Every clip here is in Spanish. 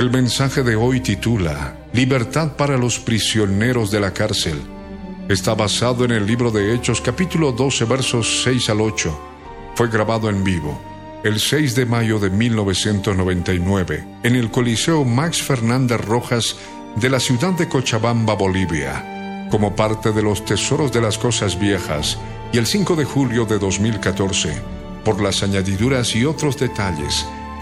El mensaje de hoy titula Libertad para los prisioneros de la cárcel. Está basado en el libro de Hechos capítulo 12 versos 6 al 8. Fue grabado en vivo el 6 de mayo de 1999 en el Coliseo Max Fernández Rojas de la ciudad de Cochabamba, Bolivia, como parte de los Tesoros de las Cosas Viejas y el 5 de julio de 2014, por las añadiduras y otros detalles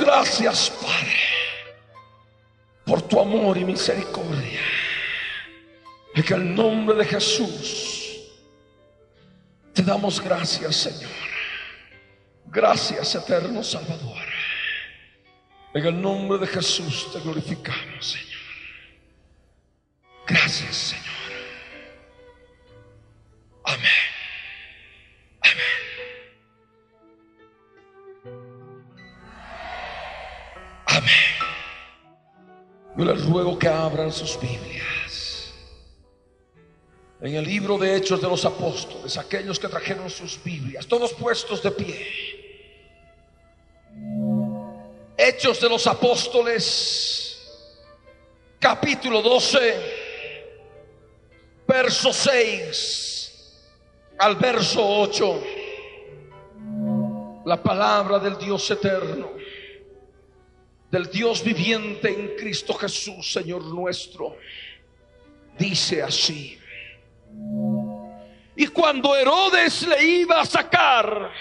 Gracias, Padre, por tu amor y misericordia. En el nombre de Jesús te damos gracias, Señor. Gracias, eterno Salvador. En el nombre de Jesús te glorificamos, Señor. Gracias, Señor. Amén. Yo les ruego que abran sus Biblias. En el libro de Hechos de los Apóstoles, aquellos que trajeron sus Biblias, todos puestos de pie. Hechos de los Apóstoles, capítulo 12, verso 6 al verso 8. La palabra del Dios eterno del Dios viviente en Cristo Jesús, Señor nuestro. Dice así. Y cuando Herodes le iba a sacar,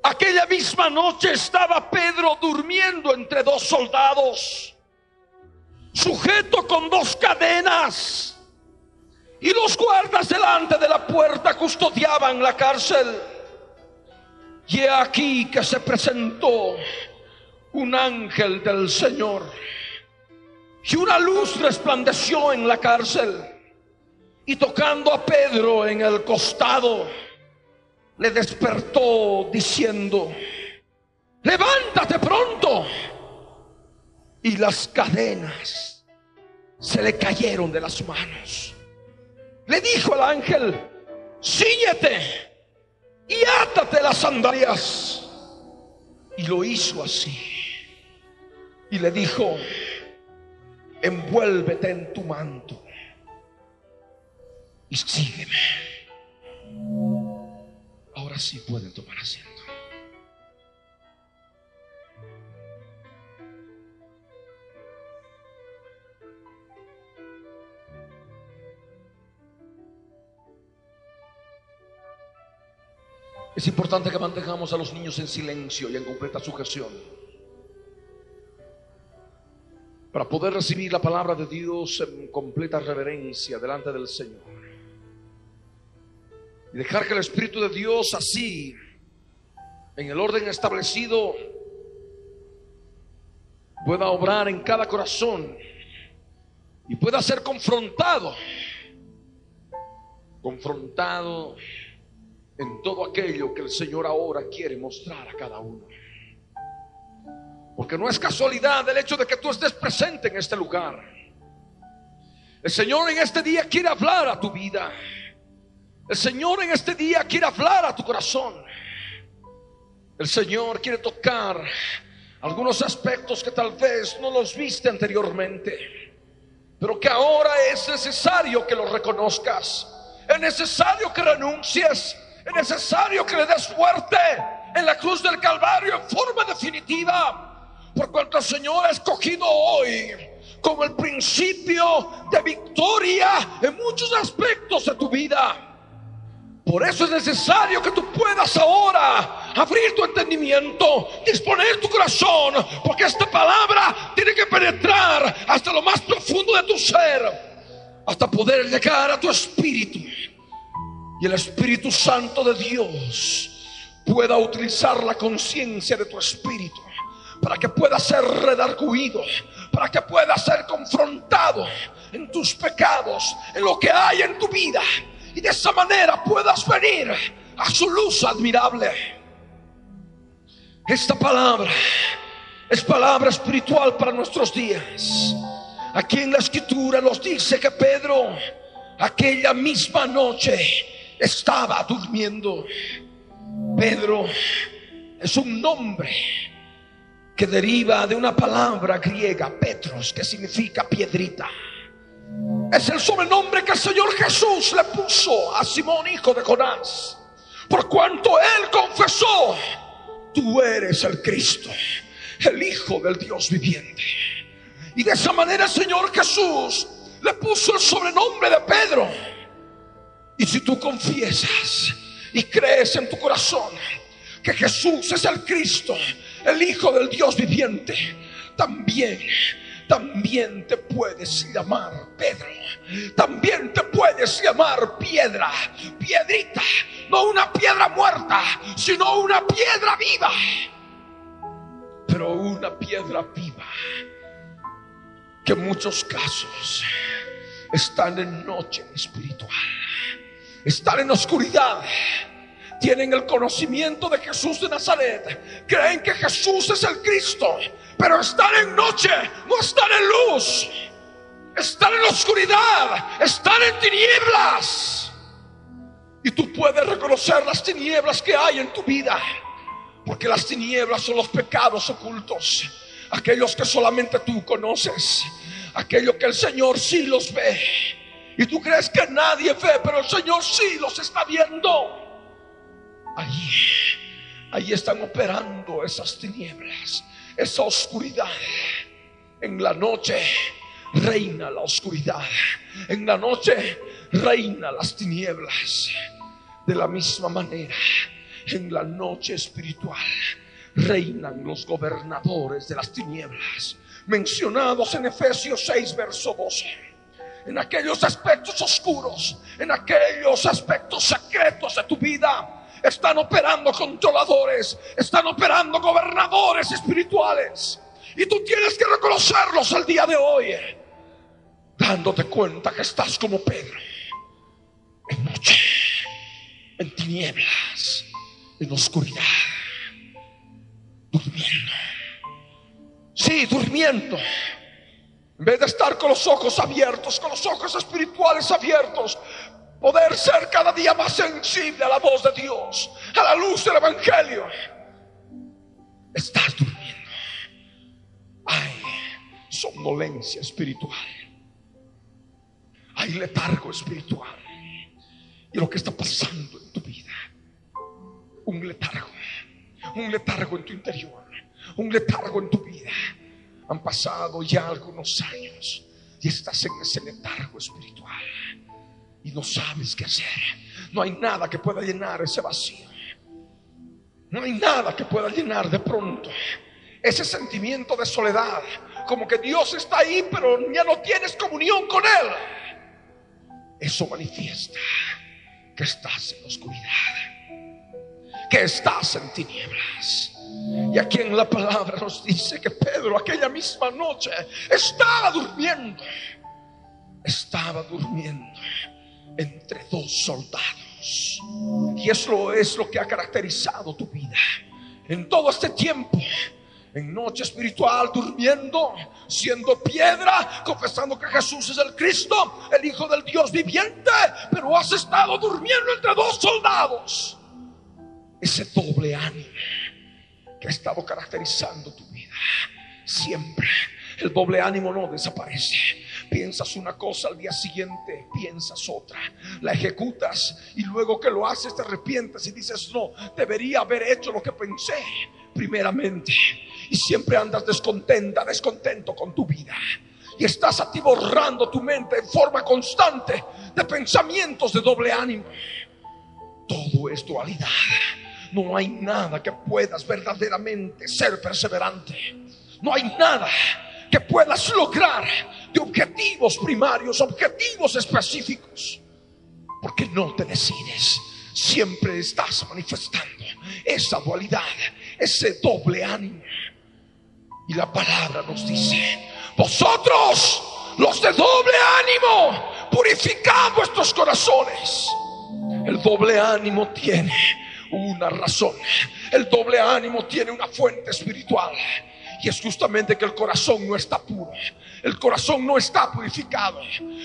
aquella misma noche estaba Pedro durmiendo entre dos soldados, sujeto con dos cadenas, y los guardas delante de la puerta custodiaban la cárcel. Y he aquí que se presentó un ángel del Señor. Y una luz resplandeció en la cárcel. Y tocando a Pedro en el costado, le despertó diciendo, levántate pronto. Y las cadenas se le cayeron de las manos. Le dijo el ángel, síñete y átate las sandalias. Y lo hizo así y le dijo, envuélvete en tu manto y sígueme. Ahora sí pueden tomar asiento. Es importante que mantengamos a los niños en silencio y en completa sujeción. Para poder recibir la palabra de Dios en completa reverencia delante del Señor. Y dejar que el Espíritu de Dios así, en el orden establecido, pueda obrar en cada corazón y pueda ser confrontado, confrontado en todo aquello que el Señor ahora quiere mostrar a cada uno. Porque no es casualidad el hecho de que tú estés presente en este lugar. El Señor en este día quiere hablar a tu vida. El Señor en este día quiere hablar a tu corazón. El Señor quiere tocar algunos aspectos que tal vez no los viste anteriormente. pero que ahora es necesario que lo reconozcas. Es necesario que renuncies. Es necesario que le des fuerte en la cruz del Calvario en forma definitiva. Por cuanto el Señor ha escogido hoy como el principio de victoria en muchos aspectos de tu vida. Por eso es necesario que tú puedas ahora abrir tu entendimiento, disponer tu corazón, porque esta palabra tiene que penetrar hasta lo más profundo de tu ser, hasta poder llegar a tu espíritu. Y el Espíritu Santo de Dios pueda utilizar la conciencia de tu espíritu para que pueda ser redarguido, para que pueda ser confrontado en tus pecados, en lo que hay en tu vida y de esa manera puedas venir a su luz admirable. Esta palabra es palabra espiritual para nuestros días. Aquí en la escritura nos dice que Pedro aquella misma noche estaba durmiendo. Pedro es un nombre que deriva de una palabra griega, Petros, que significa piedrita. Es el sobrenombre que el Señor Jesús le puso a Simón, hijo de Jonás. Por cuanto él confesó, tú eres el Cristo, el Hijo del Dios viviente. Y de esa manera el Señor Jesús le puso el sobrenombre de Pedro. Y si tú confiesas y crees en tu corazón que Jesús es el Cristo, el Hijo del Dios viviente, también también te puedes llamar Pedro. También te puedes llamar piedra, piedrita, no una piedra muerta, sino una piedra viva. Pero una piedra viva que en muchos casos están en noche espiritual, están en oscuridad tienen el conocimiento de Jesús de Nazaret, creen que Jesús es el Cristo, pero están en noche, no están en luz, están en oscuridad, están en tinieblas. Y tú puedes reconocer las tinieblas que hay en tu vida, porque las tinieblas son los pecados ocultos, aquellos que solamente tú conoces, aquellos que el Señor sí los ve. Y tú crees que nadie ve, pero el Señor sí los está viendo. Allí, allí están operando esas tinieblas, esa oscuridad. En la noche reina la oscuridad. En la noche reina las tinieblas. De la misma manera, en la noche espiritual reinan los gobernadores de las tinieblas, mencionados en Efesios 6, verso 12. En aquellos aspectos oscuros, en aquellos aspectos secretos de tu vida, están operando controladores, están operando gobernadores espirituales. Y tú tienes que reconocerlos el día de hoy, dándote cuenta que estás como Pedro, en noche, en tinieblas, en oscuridad, durmiendo. Sí, durmiendo. En vez de estar con los ojos abiertos, con los ojos espirituales abiertos, poder ser cada día más sensible a la voz de Dios, a la luz del Evangelio. Estás durmiendo. Hay somnolencia espiritual. Hay letargo espiritual. Y lo que está pasando en tu vida. Un letargo. Un letargo en tu interior. Un letargo en tu vida. Han pasado ya algunos años y estás en ese letargo espiritual y no sabes qué hacer. No hay nada que pueda llenar ese vacío. No hay nada que pueda llenar de pronto ese sentimiento de soledad. Como que Dios está ahí, pero ya no tienes comunión con Él. Eso manifiesta que estás en oscuridad, que estás en tinieblas. Y aquí en la palabra nos dice que Pedro aquella misma noche estaba durmiendo. Estaba durmiendo entre dos soldados. Y eso es lo que ha caracterizado tu vida. En todo este tiempo, en noche espiritual, durmiendo, siendo piedra, confesando que Jesús es el Cristo, el Hijo del Dios viviente, pero has estado durmiendo entre dos soldados. Ese doble ánimo que ha estado caracterizando tu vida. Siempre el doble ánimo no desaparece piensas una cosa, al día siguiente piensas otra, la ejecutas y luego que lo haces te arrepientes y dices, no, debería haber hecho lo que pensé primeramente. Y siempre andas descontenta, descontento con tu vida. Y estás atiborrando tu mente en forma constante de pensamientos de doble ánimo. Todo es dualidad. No hay nada que puedas verdaderamente ser perseverante. No hay nada que puedas lograr de objetivos primarios, objetivos específicos. Porque no te decides. Siempre estás manifestando esa dualidad, ese doble ánimo. Y la palabra nos dice, vosotros, los de doble ánimo, purificad vuestros corazones. El doble ánimo tiene una razón. El doble ánimo tiene una fuente espiritual. Y es justamente que el corazón no está puro. El corazón no está purificado.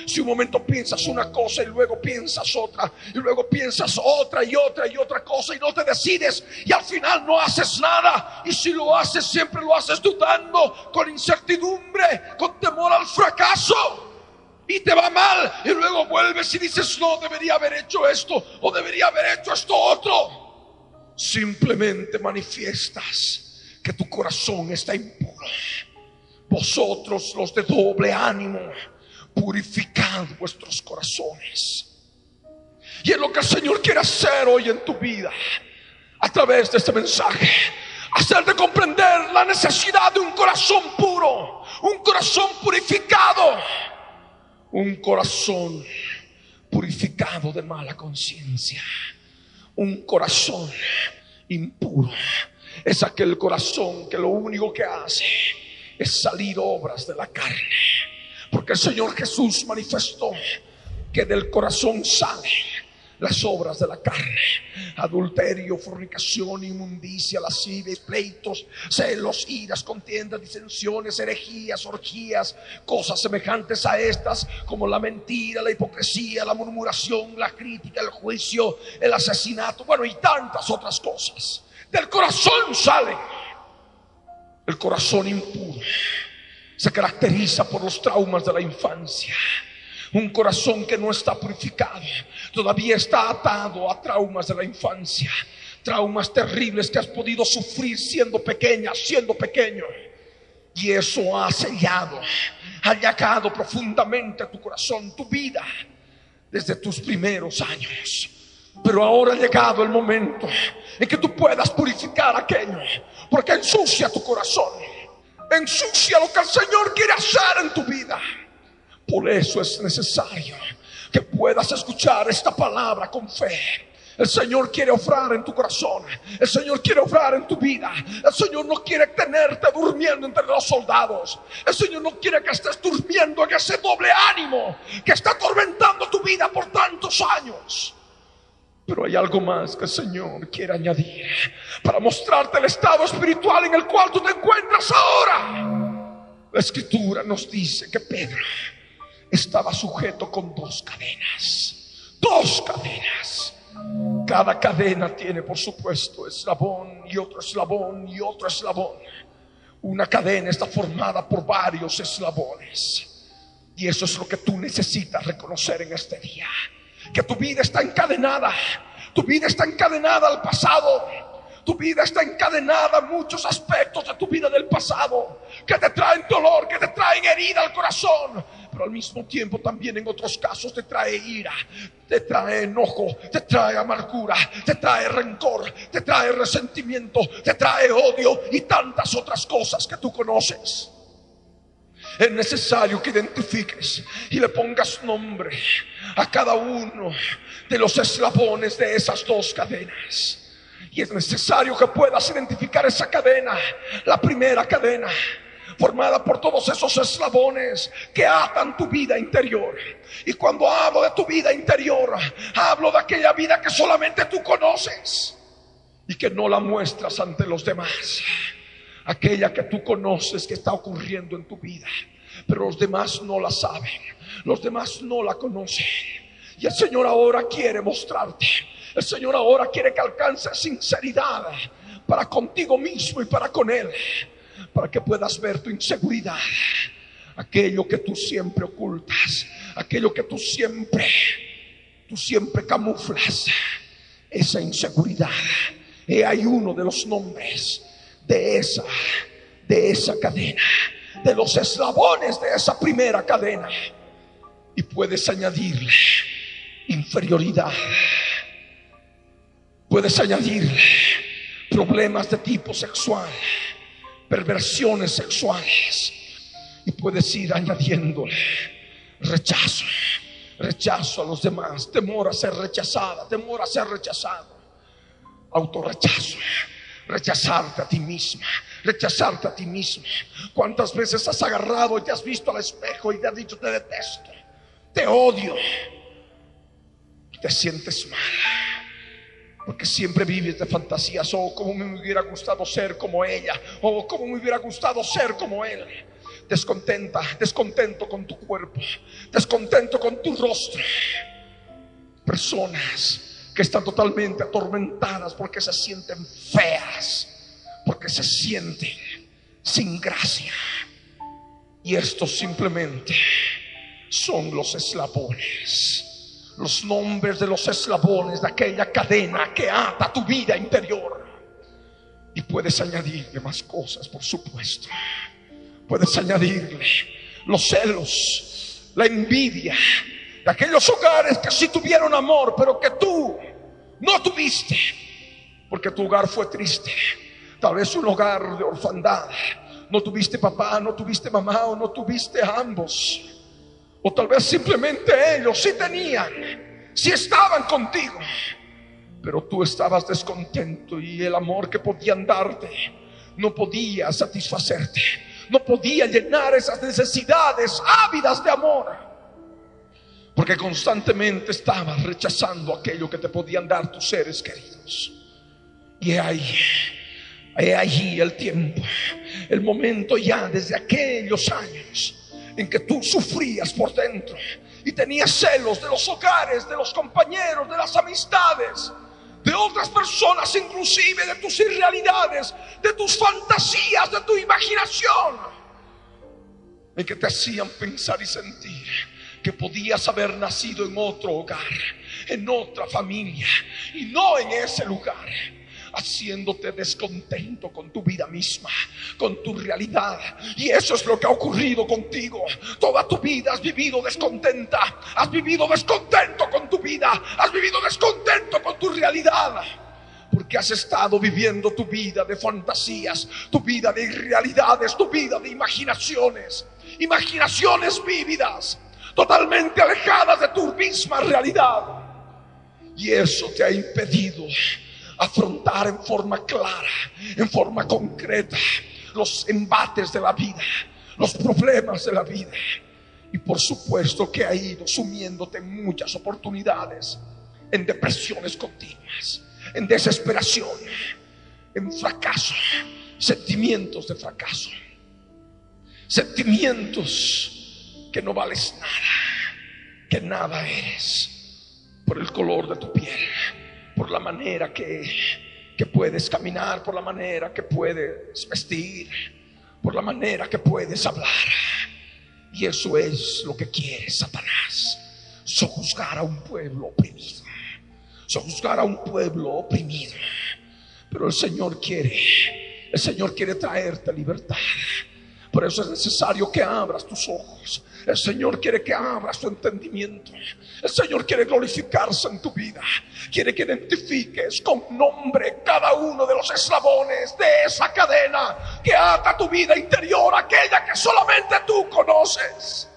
Si un momento piensas una cosa y luego piensas otra, y luego piensas otra y otra y otra cosa y no te decides y al final no haces nada. Y si lo haces, siempre lo haces dudando, con incertidumbre, con temor al fracaso. Y te va mal y luego vuelves y dices, no, debería haber hecho esto o debería haber hecho esto otro. Simplemente manifiestas que tu corazón está impuro. Vosotros los de doble ánimo, purificad vuestros corazones. Y es lo que el Señor quiere hacer hoy en tu vida a través de este mensaje. Hacerte comprender la necesidad de un corazón puro, un corazón purificado, un corazón purificado de mala conciencia, un corazón impuro es aquel corazón que lo único que hace es salir obras de la carne. Porque el Señor Jesús manifestó que del corazón salen las obras de la carne, adulterio, fornicación, inmundicia, lascivia, pleitos, celos, iras, contiendas, disensiones, herejías, orgías, cosas semejantes a estas como la mentira, la hipocresía, la murmuración, la crítica, el juicio, el asesinato, bueno, y tantas otras cosas. Del corazón sale. El corazón impuro se caracteriza por los traumas de la infancia. Un corazón que no está purificado todavía está atado a traumas de la infancia. Traumas terribles que has podido sufrir siendo pequeña, siendo pequeño. Y eso ha sellado, ha llagado profundamente tu corazón, tu vida, desde tus primeros años. Pero ahora ha llegado el momento en que tú puedas purificar aquello, porque ensucia tu corazón, ensucia lo que el Señor quiere hacer en tu vida. Por eso es necesario que puedas escuchar esta palabra con fe. El Señor quiere ofrar en tu corazón. El Señor quiere ofrar en tu vida. El Señor no quiere tenerte durmiendo entre los soldados. El Señor no quiere que estés durmiendo en ese doble ánimo que está atormentando tu vida por tantos años. Pero hay algo más que el Señor quiere añadir para mostrarte el estado espiritual en el cual tú te encuentras ahora. La escritura nos dice que Pedro estaba sujeto con dos cadenas. Dos cadenas. Cada cadena tiene, por supuesto, eslabón y otro eslabón y otro eslabón. Una cadena está formada por varios eslabones. Y eso es lo que tú necesitas reconocer en este día que tu vida está encadenada. Tu vida está encadenada al pasado. Tu vida está encadenada a muchos aspectos de tu vida del pasado que te traen dolor, que te traen herida al corazón. Pero al mismo tiempo también en otros casos te trae ira, te trae enojo, te trae amargura, te trae rencor, te trae resentimiento, te trae odio y tantas otras cosas que tú conoces. Es necesario que identifiques y le pongas nombre a cada uno de los eslabones de esas dos cadenas. Y es necesario que puedas identificar esa cadena, la primera cadena, formada por todos esos eslabones que atan tu vida interior. Y cuando hablo de tu vida interior, hablo de aquella vida que solamente tú conoces y que no la muestras ante los demás. Aquella que tú conoces que está ocurriendo en tu vida, pero los demás no la saben, los demás no la conocen. Y el Señor ahora quiere mostrarte. El Señor ahora quiere que alcances sinceridad para contigo mismo y para con Él. Para que puedas ver tu inseguridad. aquello que tú siempre ocultas, aquello que tú siempre, tú siempre camuflas, esa inseguridad. Y hay uno de los nombres de esa, de esa cadena, de los eslabones de esa primera cadena. Y puedes añadirle inferioridad. Puedes añadirle problemas de tipo sexual, perversiones sexuales. Y puedes ir añadiéndole rechazo, rechazo a los demás, temor a ser rechazada, temor a ser rechazado, autorrechazo, rechazarte a ti misma, rechazarte a ti mismo. ¿Cuántas veces has agarrado y te has visto al espejo y te has dicho te detesto, te odio? te sientes mal. Porque siempre vives de fantasías. Oh, como me hubiera gustado ser como ella. Oh, como me hubiera gustado ser como él. Descontenta, descontento con tu cuerpo. Descontento con tu rostro. Personas que están totalmente atormentadas porque se sienten feas. Porque se sienten sin gracia. Y estos simplemente son los eslabones los nombres de los eslabones de aquella cadena que ata tu vida interior. Y puedes añadirle más cosas, por supuesto. Puedes añadirle los celos, la envidia de aquellos hogares que sí tuvieron amor, pero que tú no tuviste, porque tu hogar fue triste. Tal vez un hogar de orfandad. No tuviste papá, no tuviste mamá o no tuviste ambos. O tal vez simplemente ellos sí tenían, sí estaban contigo, pero tú estabas descontento y el amor que podían darte no podía satisfacerte, no podía llenar esas necesidades ávidas de amor. Porque constantemente estabas rechazando aquello que te podían dar tus seres queridos. Y ahí, allí el tiempo, el momento ya desde aquellos años en que tú sufrías por dentro y tenías celos de los hogares, de los compañeros, de las amistades, de otras personas, inclusive de tus irrealidades, de tus fantasías, de tu imaginación, en que te hacían pensar y sentir que podías haber nacido en otro hogar, en otra familia y no en ese lugar haciéndote descontento con tu vida misma, con tu realidad. Y eso es lo que ha ocurrido contigo. Toda tu vida has vivido descontenta, has vivido descontento con tu vida, has vivido descontento con tu realidad. Porque has estado viviendo tu vida de fantasías, tu vida de irrealidades, tu vida de imaginaciones, imaginaciones vívidas, totalmente alejadas de tu misma realidad. Y eso te ha impedido afrontar en forma clara, en forma concreta, los embates de la vida, los problemas de la vida. Y por supuesto que ha ido sumiéndote en muchas oportunidades, en depresiones continuas, en desesperación, en fracaso, sentimientos de fracaso, sentimientos que no vales nada, que nada eres por el color de tu piel por la manera que, que puedes caminar, por la manera que puedes vestir, por la manera que puedes hablar. Y eso es lo que quiere Satanás. Sojuzgar a un pueblo oprimido. Sojuzgar a un pueblo oprimido. Pero el Señor quiere, el Señor quiere traerte libertad. Por eso es necesario que abras tus ojos. El Señor quiere que abras tu entendimiento. El Señor quiere glorificarse en tu vida. Quiere que identifiques con nombre cada uno de los eslabones de esa cadena que ata tu vida interior, aquella que solamente tú conoces.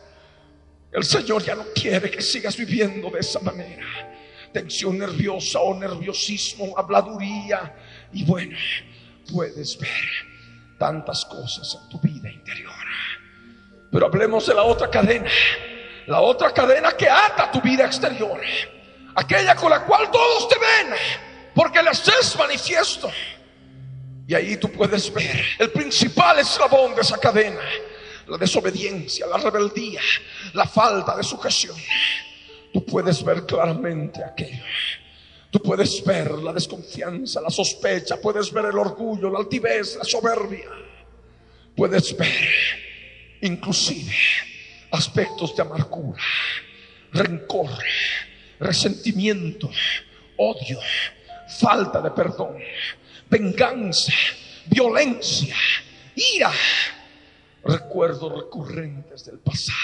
El Señor ya no quiere que sigas viviendo de esa manera. Tensión nerviosa o nerviosismo, habladuría. Y bueno, puedes ver tantas cosas en tu vida interior. Pero hablemos de la otra cadena, la otra cadena que ata tu vida exterior, aquella con la cual todos te ven, porque les es manifiesto. Y ahí tú puedes ver. El principal eslabón de esa cadena, la desobediencia, la rebeldía, la falta de sujeción. Tú puedes ver claramente aquello. Tú puedes ver la desconfianza, la sospecha, puedes ver el orgullo, la altivez, la soberbia. Puedes ver inclusive aspectos de amargura, rencor, resentimiento, odio, falta de perdón, venganza, violencia, ira, recuerdos recurrentes del pasado.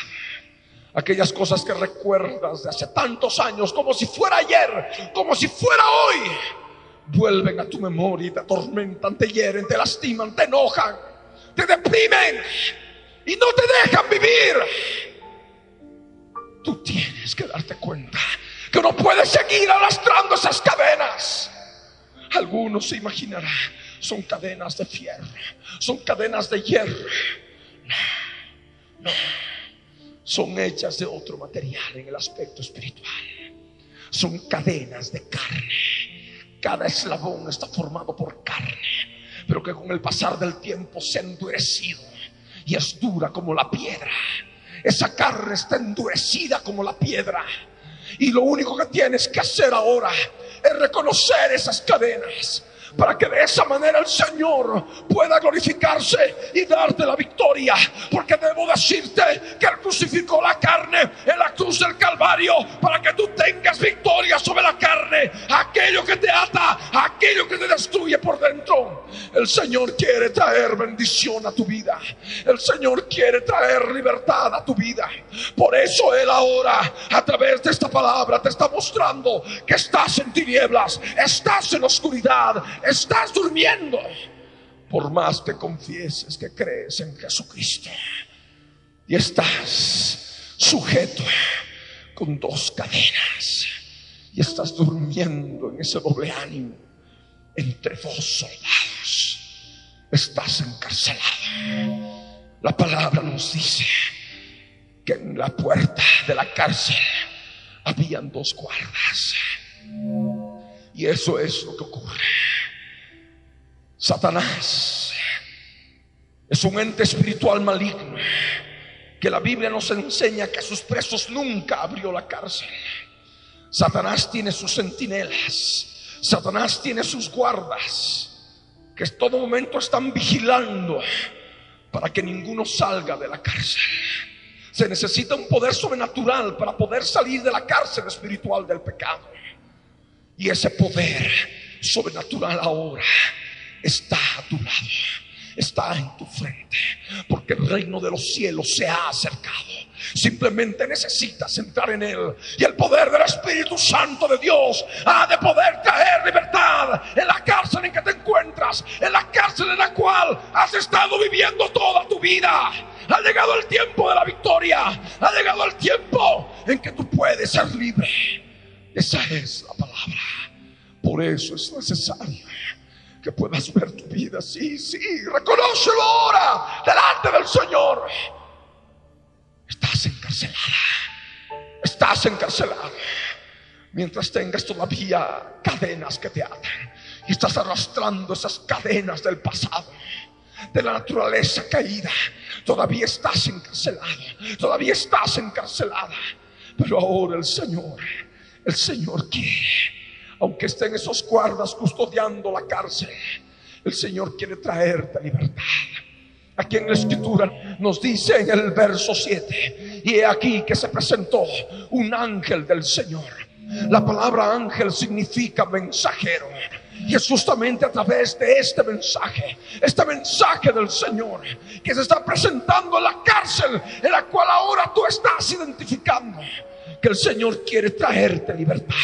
Aquellas cosas que recuerdas de hace tantos años, como si fuera ayer, como si fuera hoy, vuelven a tu memoria y te atormentan, te hieren, te lastiman, te enojan, te deprimen y no te dejan vivir. Tú tienes que darte cuenta que no puedes seguir arrastrando esas cadenas. Algunos se imaginarán, son cadenas de fierro, son cadenas de hierro. No, no, son hechas de otro material en el aspecto espiritual. Son cadenas de carne. Cada eslabón está formado por carne, pero que con el pasar del tiempo se ha endurecido y es dura como la piedra. Esa carne está endurecida como la piedra. Y lo único que tienes que hacer ahora es reconocer esas cadenas para que de esa manera el Señor pueda glorificarse y darte la victoria. Porque debo decirte que Él crucificó la carne en la cruz del Calvario para que tú tengas victoria sobre la carne, aquello que te ata, aquello que te destruye por dentro. El Señor quiere traer bendición a tu vida. El Señor quiere traer libertad a tu vida. Por eso Él ahora, a través de esta palabra, te está mostrando que estás en tinieblas, estás en oscuridad, estás durmiendo. Por más que confieses que crees en Jesucristo y estás sujeto con dos cadenas y estás durmiendo en ese doble ánimo entre dos soldados. Estás encarcelado. La palabra nos dice que en la puerta de la cárcel habían dos guardas. Y eso es lo que ocurre. Satanás es un ente espiritual maligno que la Biblia nos enseña que a sus presos nunca abrió la cárcel. Satanás tiene sus centinelas, Satanás tiene sus guardas que en todo momento están vigilando para que ninguno salga de la cárcel. Se necesita un poder sobrenatural para poder salir de la cárcel espiritual del pecado. Y ese poder sobrenatural ahora está a tu lado, está en tu frente, porque el reino de los cielos se ha acercado. Simplemente necesitas entrar en él y el poder del Espíritu Santo de Dios ha de poder traer libertad en la cárcel en que te encuentras, en la cárcel en la cual has estado viviendo toda tu vida. Ha llegado el tiempo de la victoria, ha llegado el tiempo en que tú puedes ser libre. Esa es la palabra. Por eso es necesario que puedas ver tu vida. Sí, sí, reconócelo ahora delante del Señor. Estás encarcelada. Estás encarcelada. Mientras tengas todavía cadenas que te atan y estás arrastrando esas cadenas del pasado, de la naturaleza caída, todavía estás encarcelado, todavía estás encarcelada. Pero ahora el Señor, el Señor quiere aunque estén esos guardas custodiando la cárcel, el Señor quiere traerte libertad. Aquí en la escritura nos dice en el verso 7, y he aquí que se presentó un ángel del Señor. La palabra ángel significa mensajero. Y es justamente a través de este mensaje, este mensaje del Señor, que se está presentando en la cárcel en la cual ahora tú estás identificando, que el Señor quiere traerte libertad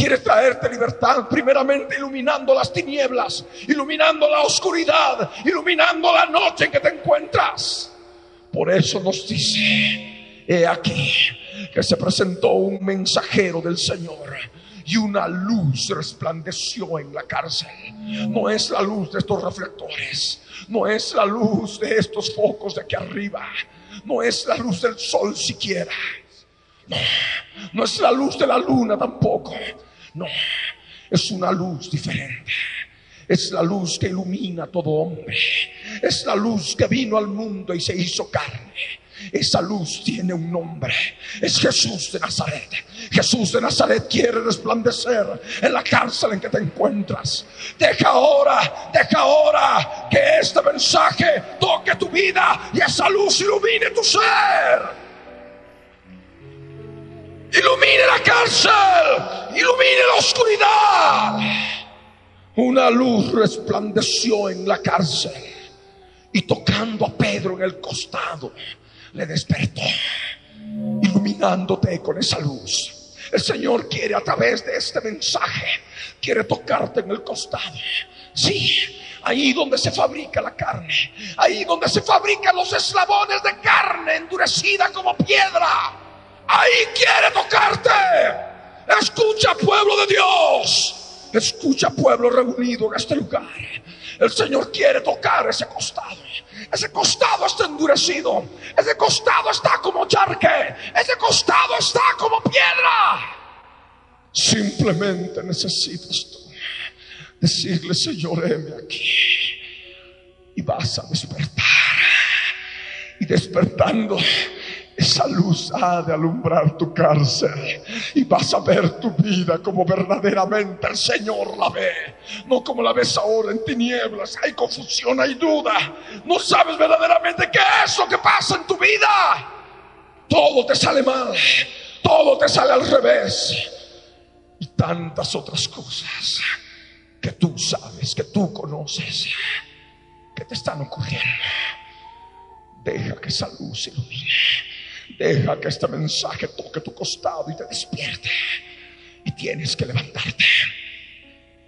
quiere traerte libertad, primeramente iluminando las tinieblas, iluminando la oscuridad, iluminando la noche en que te encuentras. Por eso nos dice, he aquí que se presentó un mensajero del Señor y una luz resplandeció en la cárcel. No es la luz de estos reflectores, no es la luz de estos focos de aquí arriba, no es la luz del sol siquiera. No, no es la luz de la luna tampoco. No, es una luz diferente. Es la luz que ilumina a todo hombre. Es la luz que vino al mundo y se hizo carne. Esa luz tiene un nombre. Es Jesús de Nazaret. Jesús de Nazaret quiere resplandecer en la cárcel en que te encuentras. Deja ahora, deja ahora que este mensaje toque tu vida y esa luz ilumine tu ser. Ilumine la cárcel, ilumine la oscuridad. Una luz resplandeció en la cárcel y tocando a Pedro en el costado, le despertó, iluminándote con esa luz. El Señor quiere a través de este mensaje, quiere tocarte en el costado. Sí, ahí donde se fabrica la carne, ahí donde se fabrican los eslabones de carne endurecida como piedra. Ahí quiere tocarte. Escucha pueblo de Dios. Escucha pueblo reunido en este lugar. El Señor quiere tocar ese costado. Ese costado está endurecido. Ese costado está como charque. Ese costado está como piedra. Simplemente necesitas tú decirle, Señor, heme aquí. Y vas a despertar. Y despertando esa luz ha de alumbrar tu cárcel y vas a ver tu vida como verdaderamente el Señor la ve. No como la ves ahora en tinieblas. Hay confusión, hay duda. No sabes verdaderamente qué es lo que pasa en tu vida. Todo te sale mal. Todo te sale al revés. Y tantas otras cosas que tú sabes, que tú conoces, que te están ocurriendo. Deja que esa luz ilumine Deja que este mensaje toque tu costado y te despierte. Y tienes que levantarte.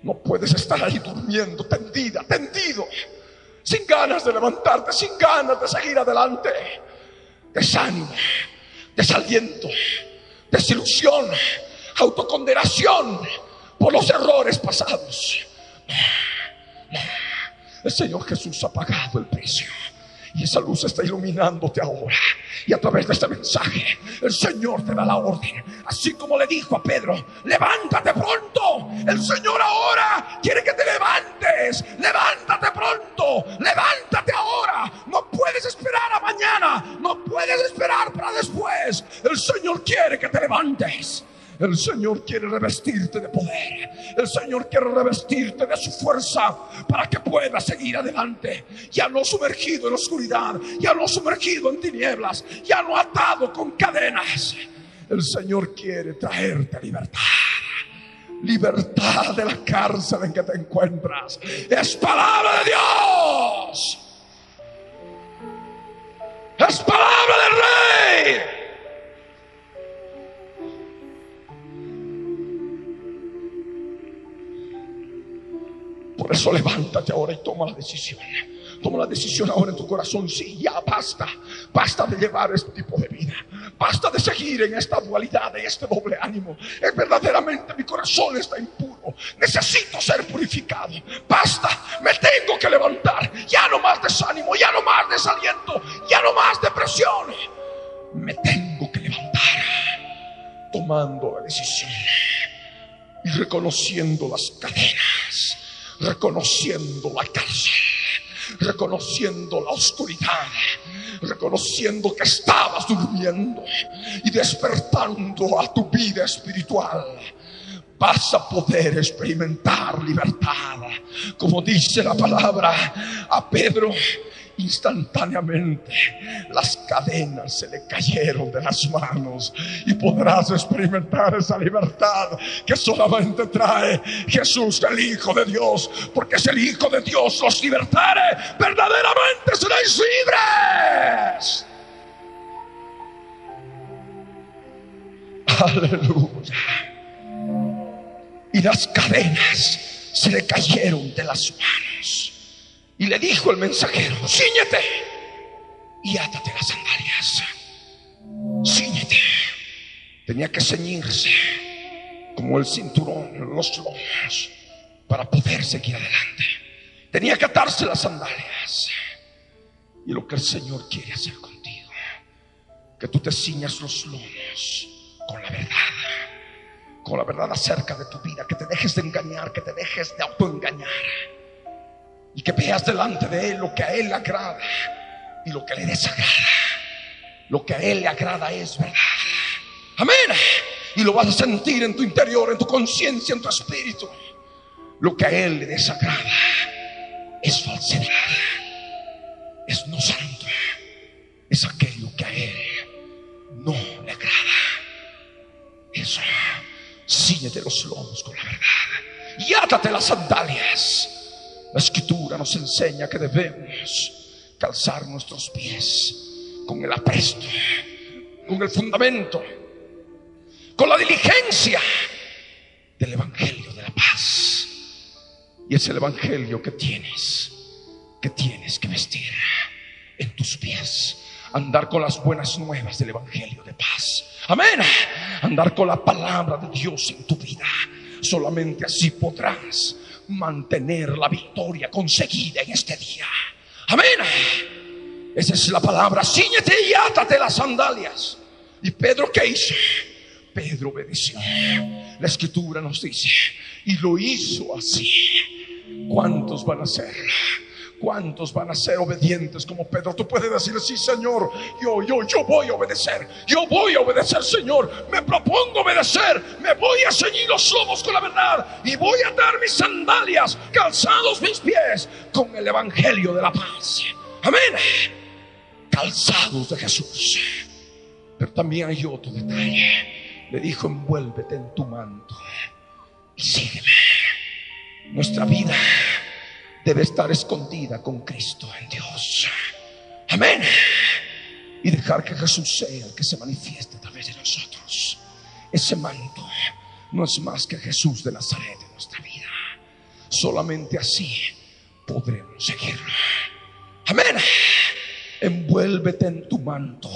No puedes estar ahí durmiendo, tendida, tendido, sin ganas de levantarte, sin ganas de seguir adelante. Desánimo, desaliento, desilusión, autocondenación por los errores pasados. El Señor Jesús ha pagado el precio. Y esa luz está iluminándote ahora. Y a través de este mensaje, el Señor te da la orden. Así como le dijo a Pedro, levántate pronto. El Señor ahora quiere que te levantes. Levántate pronto. Levántate ahora. No puedes esperar a mañana. No puedes esperar para después. El Señor quiere que te levantes. El Señor quiere revestirte de poder. El Señor quiere revestirte de su fuerza para que puedas seguir adelante. Ya no sumergido en oscuridad, ya no sumergido en tinieblas, ya no atado con cadenas. El Señor quiere traerte libertad libertad de la cárcel en que te encuentras. Es palabra de Dios. Es palabra del Rey. Eso levántate ahora y toma la decisión. Toma la decisión ahora en tu corazón. Sí, ya basta. Basta de llevar este tipo de vida. Basta de seguir en esta dualidad, en este doble ánimo. Es verdaderamente mi corazón está impuro. Necesito ser purificado. Basta. Me tengo que levantar. Ya no más desánimo, ya no más desaliento, ya no más depresión. Me tengo que levantar. Tomando la decisión y reconociendo las cadenas reconociendo la cárcel, reconociendo la oscuridad, reconociendo que estabas durmiendo y despertando a tu vida espiritual vas a poder experimentar libertad. Como dice la palabra a Pedro, instantáneamente las cadenas se le cayeron de las manos y podrás experimentar esa libertad que solamente trae Jesús, el Hijo de Dios, porque es el Hijo de Dios los libertare, verdaderamente seréis libres. Aleluya. Y las cadenas se le cayeron de las manos. Y le dijo el mensajero, ciñete y átate las sandalias. Ciñete. Tenía que ceñirse como el cinturón los lomos para poder seguir adelante. Tenía que atarse las sandalias. Y lo que el Señor quiere hacer contigo, que tú te ciñas los lomos con la verdad, con la verdad acerca de tu vida, que te dejes de engañar, que te dejes de autoengañar y que veas delante de Él lo que a Él le agrada y lo que le desagrada. Lo que a Él le agrada es verdad. Amén. Y lo vas a sentir en tu interior, en tu conciencia, en tu espíritu. Lo que a Él le desagrada es falsedad. Es no santo. Es aquello que a Él no le agrada. Eso. Síñete los lomos con la verdad. Y átate las sandalias. La escritura nos enseña que debemos calzar nuestros pies con el apresto, con el fundamento, con la diligencia del Evangelio de la paz. Y es el Evangelio que tienes, que tienes que vestir en tus pies. Andar con las buenas nuevas del Evangelio de paz. Amén. Andar con la palabra de Dios en tu vida. Solamente así podrás mantener la victoria conseguida en este día. Amén. Esa es la palabra. Síñete y átate las sandalias. ¿Y Pedro qué hizo? Pedro obedeció. La escritura nos dice, y lo hizo así. ¿Cuántos van a ser? ¿Cuántos van a ser obedientes como Pedro? Tú puedes decir, sí, Señor, yo, yo, yo voy a obedecer. Yo voy a obedecer, Señor. Me propongo obedecer. Me voy a ceñir los lomos con la verdad. Y voy a dar mis sandalias, calzados mis pies, con el Evangelio de la paz. Amén. Calzados de Jesús. Pero también hay otro detalle. Le dijo, envuélvete en tu manto y sígueme. Nuestra vida debe estar escondida con Cristo en Dios. Amén. Y dejar que Jesús sea el que se manifieste a través de nosotros. Ese manto no es más que Jesús de Nazaret en nuestra vida. Solamente así podremos seguirlo. Amén. Envuélvete en tu manto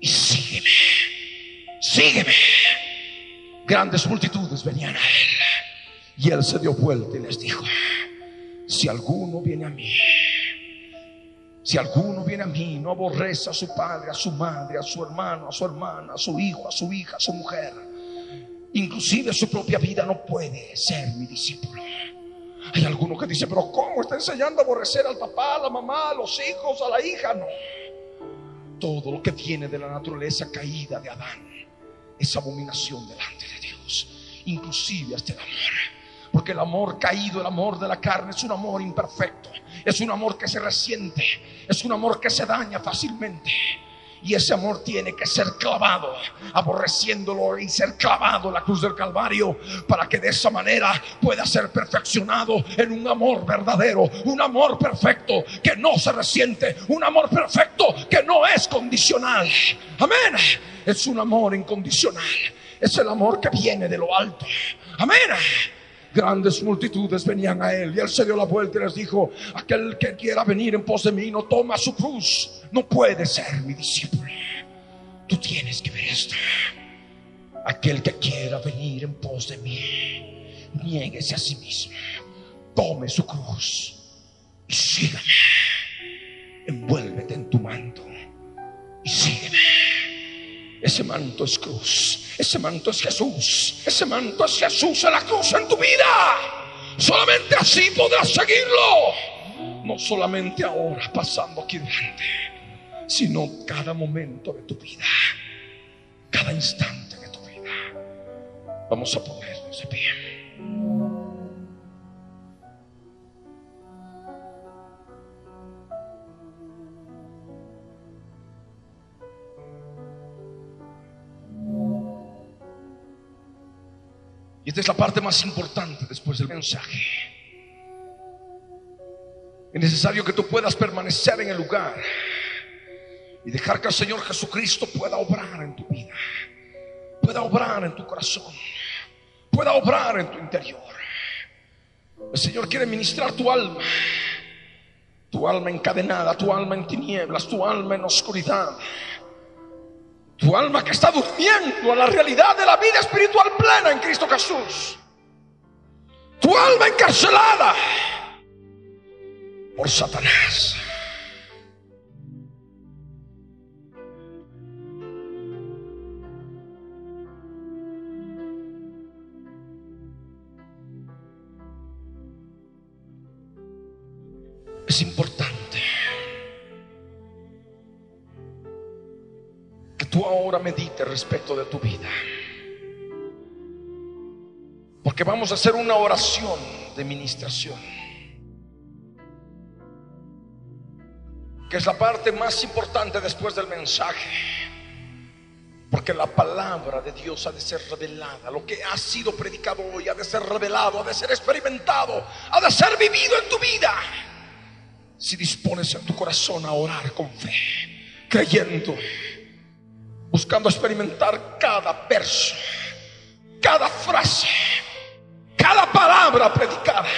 y sígueme. Sígueme. Grandes multitudes venían a él. Y él se dio vuelta y les dijo, si alguno viene a mí, si alguno viene a mí, no aborrece a su padre, a su madre, a su hermano, a su hermana, a su hijo, a su hija, a su mujer, inclusive su propia vida, no puede ser mi discípulo. Hay alguno que dice, pero ¿cómo está enseñando a aborrecer al papá, a la mamá, a los hijos, a la hija? No. Todo lo que viene de la naturaleza caída de Adán es abominación delante de Dios, inclusive hasta el amor. Porque el amor caído, el amor de la carne es un amor imperfecto. Es un amor que se resiente. Es un amor que se daña fácilmente. Y ese amor tiene que ser clavado, aborreciéndolo y ser clavado en la cruz del Calvario para que de esa manera pueda ser perfeccionado en un amor verdadero, un amor perfecto que no se resiente, un amor perfecto que no es condicional. Amén. Es un amor incondicional. Es el amor que viene de lo alto. Amén grandes multitudes venían a él. Y él se dio la vuelta y les dijo, aquel que quiera venir en pos de mí no toma su cruz, no puede ser mi discípulo. Tú tienes que ver esto. Aquel que quiera venir en pos de mí, niéguese a sí mismo, tome su cruz y sígame. Envuélvete en tu manto y sígueme. Ese manto es cruz. Ese manto es Jesús. Ese manto es Jesús en la cruz en tu vida. Solamente así podrás seguirlo. No solamente ahora pasando aquí delante, sino cada momento de tu vida. Cada instante de tu vida. Vamos a ponernos de pie. Y esta es la parte más importante después del mensaje. Es necesario que tú puedas permanecer en el lugar y dejar que el Señor Jesucristo pueda obrar en tu vida, pueda obrar en tu corazón, pueda obrar en tu interior. El Señor quiere ministrar tu alma, tu alma encadenada, tu alma en tinieblas, tu alma en oscuridad. Tu alma que está durmiendo a la realidad de la vida espiritual plena en Cristo Jesús. Tu alma encarcelada por Satanás. Es importante medites respecto de tu vida. Porque vamos a hacer una oración de ministración. Que es la parte más importante después del mensaje. Porque la palabra de Dios ha de ser revelada. Lo que ha sido predicado hoy ha de ser revelado, ha de ser experimentado, ha de ser vivido en tu vida. Si dispones en tu corazón a orar con fe, creyendo, buscando experimentar cada verso, cada frase, cada palabra predicada.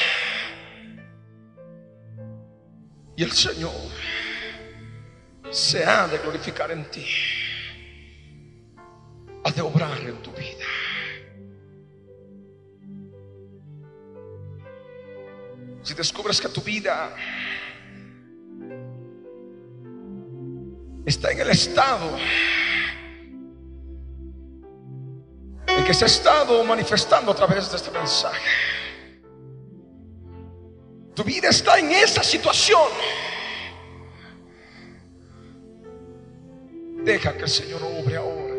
Y el Señor se ha de glorificar en ti ha de obrar en tu vida. Si descubres que tu vida está en el estado en que se ha estado manifestando a través de este mensaje, tu vida está en esa situación. Deja que el Señor obre ahora.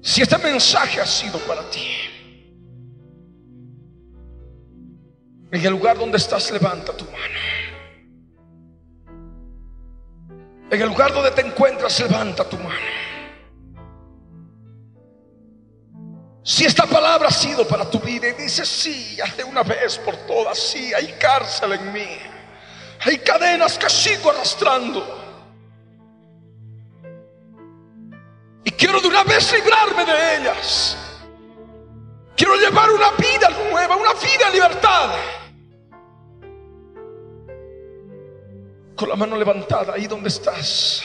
Si este mensaje ha sido para ti, en el lugar donde estás, levanta tu mano. En el lugar donde te encuentras, levanta tu mano. Si esta palabra ha sido para tu vida y dices, sí, hace una vez por todas, sí, hay cárcel en mí, hay cadenas que sigo arrastrando. Y quiero de una vez librarme de ellas. Quiero llevar una vida nueva, una vida en libertad. Con la mano levantada ahí donde estás.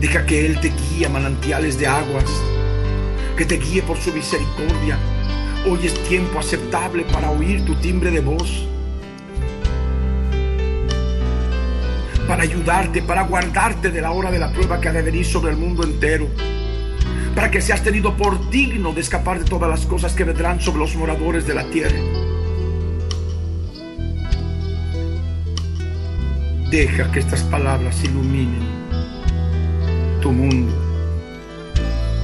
Deja que Él te guíe a manantiales de aguas, que te guíe por su misericordia Hoy es tiempo aceptable para oír tu timbre de voz. Para ayudarte, para guardarte de la hora de la prueba que ha de venir sobre el mundo entero. Para que seas tenido por digno de escapar de todas las cosas que vendrán sobre los moradores de la tierra. Deja que estas palabras iluminen tu mundo,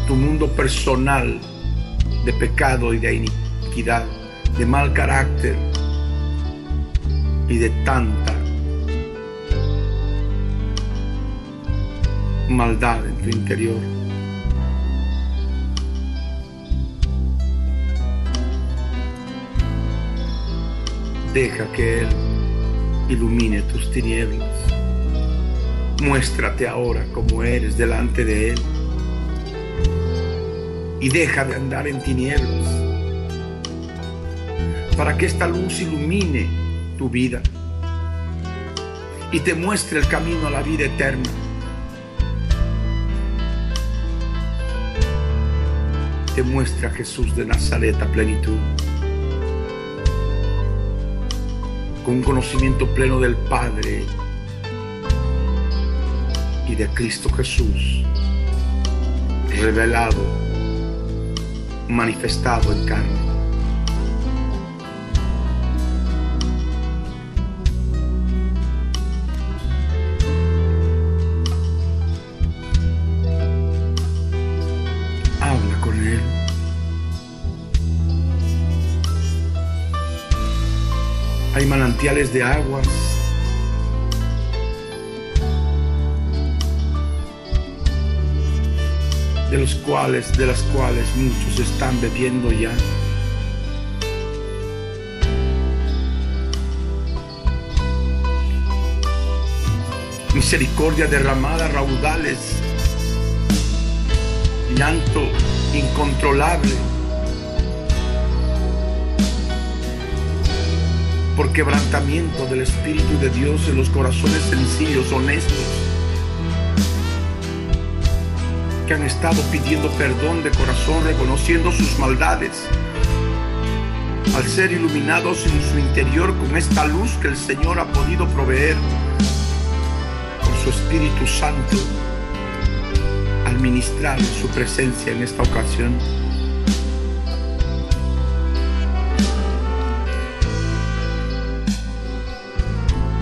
tu mundo personal de pecado y de iniquidad, de mal carácter y de tanta maldad en tu interior. Deja que Él ilumine tus tinieblas. Muéstrate ahora como eres delante de Él y deja de andar en tinieblas para que esta luz ilumine tu vida y te muestre el camino a la vida eterna. Te muestra Jesús de Nazaret a plenitud, con un conocimiento pleno del Padre y de Cristo Jesús, revelado manifestado en carne. Habla con Él. Hay manantiales de aguas de los cuales, de las cuales muchos están bebiendo ya. Misericordia derramada raudales, llanto incontrolable, por quebrantamiento del Espíritu de Dios en los corazones sencillos, honestos que han estado pidiendo perdón de corazón, reconociendo sus maldades, al ser iluminados en su interior con esta luz que el Señor ha podido proveer con su Espíritu Santo al ministrar su presencia en esta ocasión.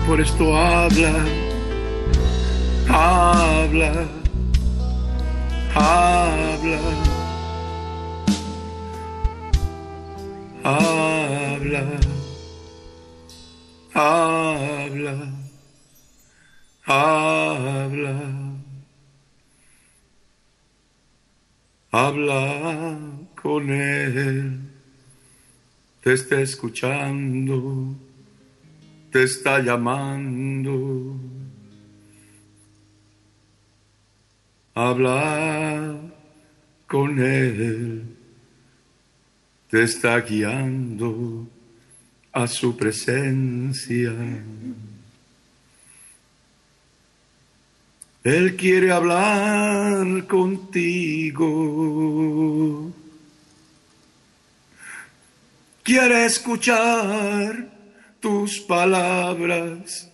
Por esto habla, habla, habla, habla, habla, habla, habla con él, te está escuchando. Te está llamando. Habla con Él, te está guiando a su presencia. Él quiere hablar contigo. Quiere escuchar tus palabras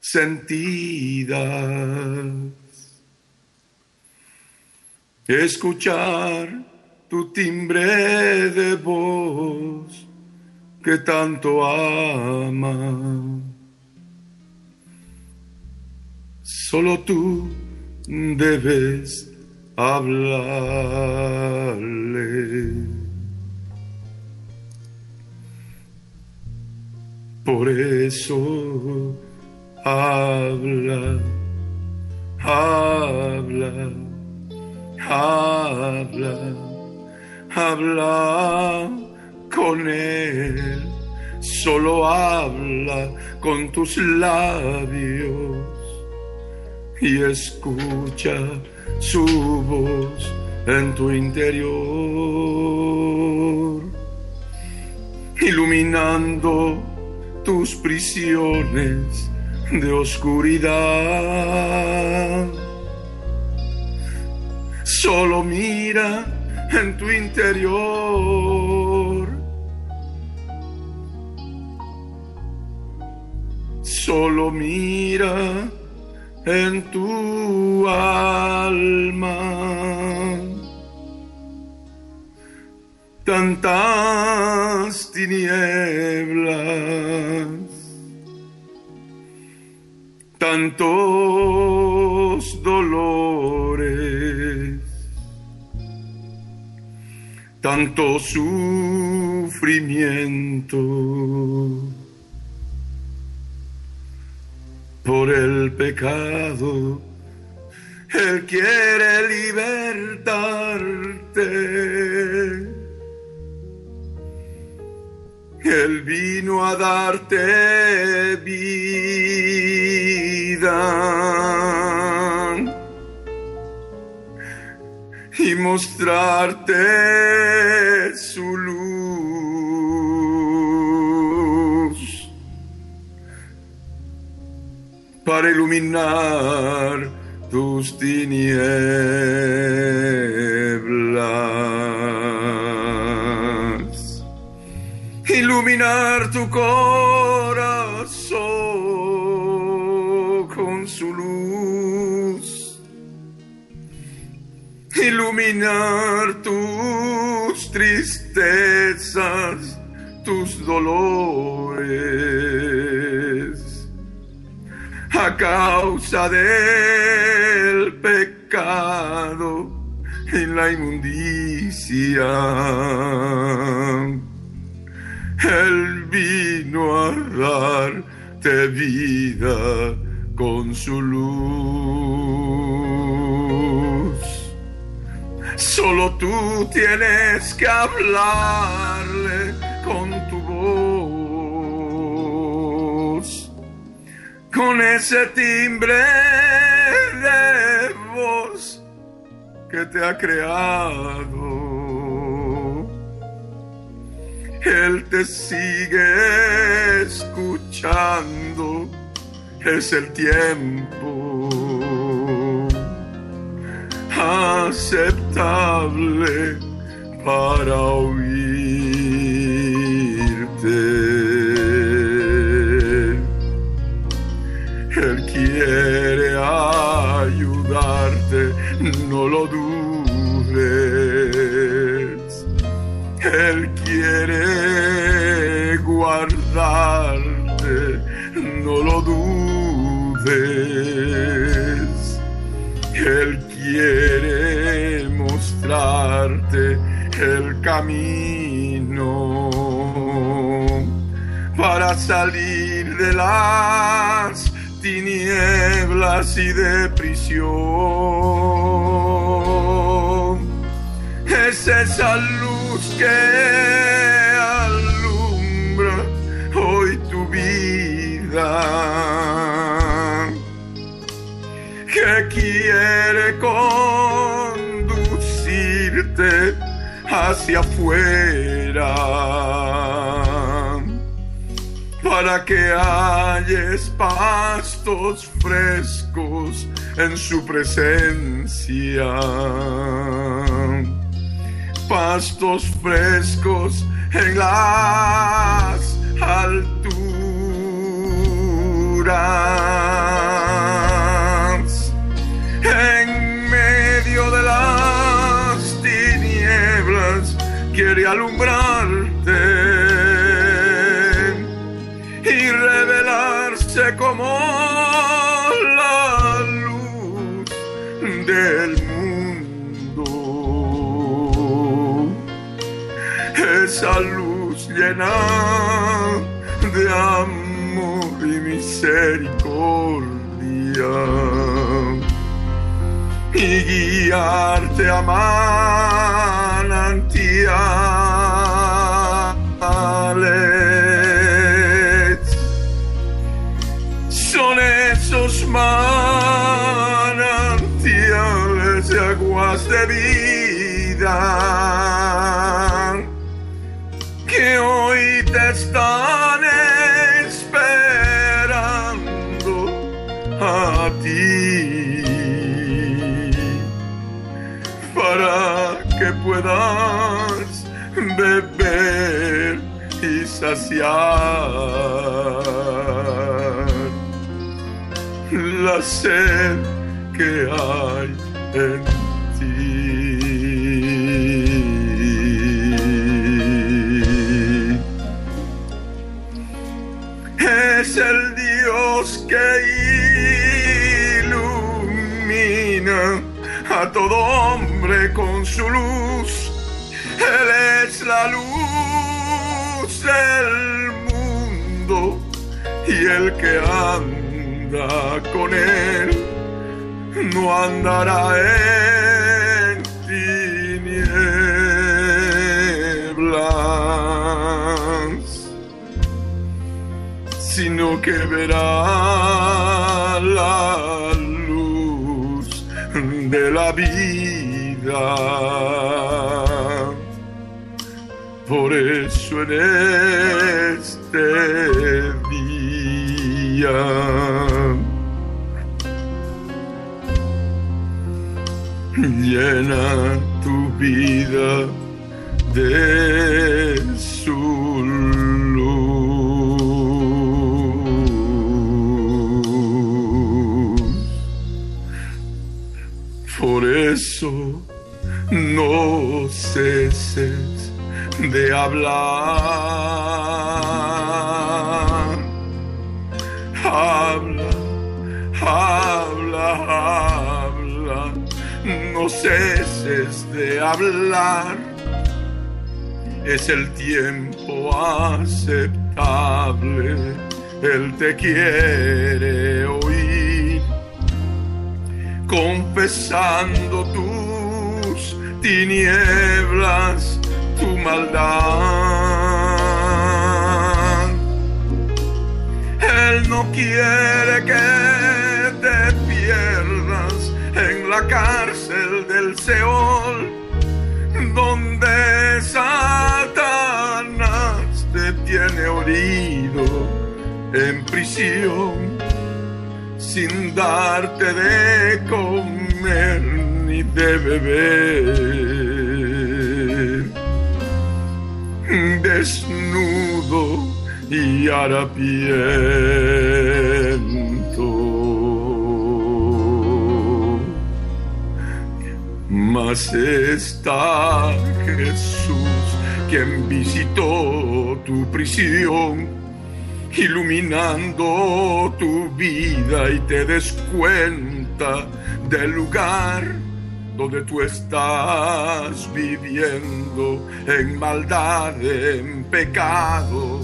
sentidas. Escuchar tu timbre de voz que tanto ama. Solo tú debes hablarle. Por eso habla, habla, habla, habla con Él. Solo habla con tus labios y escucha su voz en tu interior, iluminando tus prisiones de oscuridad. Solo mira en tu interior. Solo mira en tu alma. Tantas tinieblas tantos dolores, tanto sufrimiento por el pecado. Él quiere libertarte. Él vino a darte vida y mostrarte su luz para iluminar tus tinieblas. Iluminar tu corazón con su luz, iluminar tus tristezas, tus dolores, a causa del pecado y la inmundicia él vino a darte vida con su luz. Solo tú tienes que hablarle con tu voz, con ese timbre de voz que te ha creado. Él te sigue escuchando, es el tiempo aceptable para oírte. Él quiere ayudarte, no lo dudes. Él quiere guardarte, no lo dudes. Él quiere mostrarte el camino para salir de las tinieblas y de prisión. Es esa luz que alumbra hoy tu vida, que quiere conducirte hacia afuera para que halles pastos frescos en su presencia. Pastos frescos en las alturas. Quiere alumbrarte y revelarse como la luz del mundo. Esa luz llena de amor y misericordia y guiarte a manantiales. Son esos manantiales de aguas de vida que hoy te están esperando a ti para que puedas beber y saciar la sed que hay en ti. Es el Dios que ilumina a todo hombre con su luz. Él la luz del mundo y el que anda con él no andará en tinieblas, sino que verá la luz de la vida. Por eso en este día. Llena tu vida de de hablar. Habla, habla, habla. No ceses de hablar. Es el tiempo aceptable. Él te quiere oír confesando tus tinieblas, tu maldad. Él no quiere que te pierdas en la cárcel del Seol, donde Satanás te tiene herido en prisión sin darte de comer ni de beber. Y harapiento. Mas está Jesús quien visitó tu prisión iluminando tu vida y te des cuenta del lugar donde tú estás viviendo en maldad, en pecado,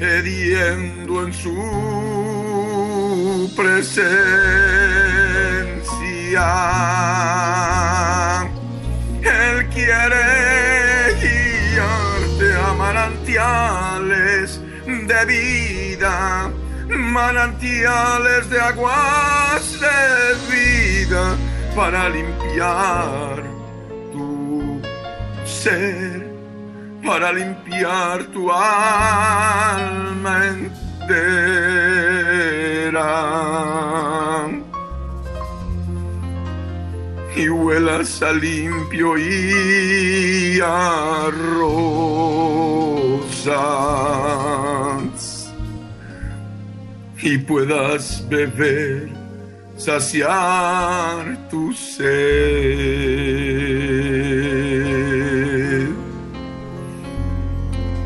hediendo en su presencia. Él quiere guiarte a manantiales de vida, manantiales de aguas de vida para limpiar tu ser, para limpiar tu alma entera. Y huelas a limpio y a rosas. Y puedas beber, saciar tu sed.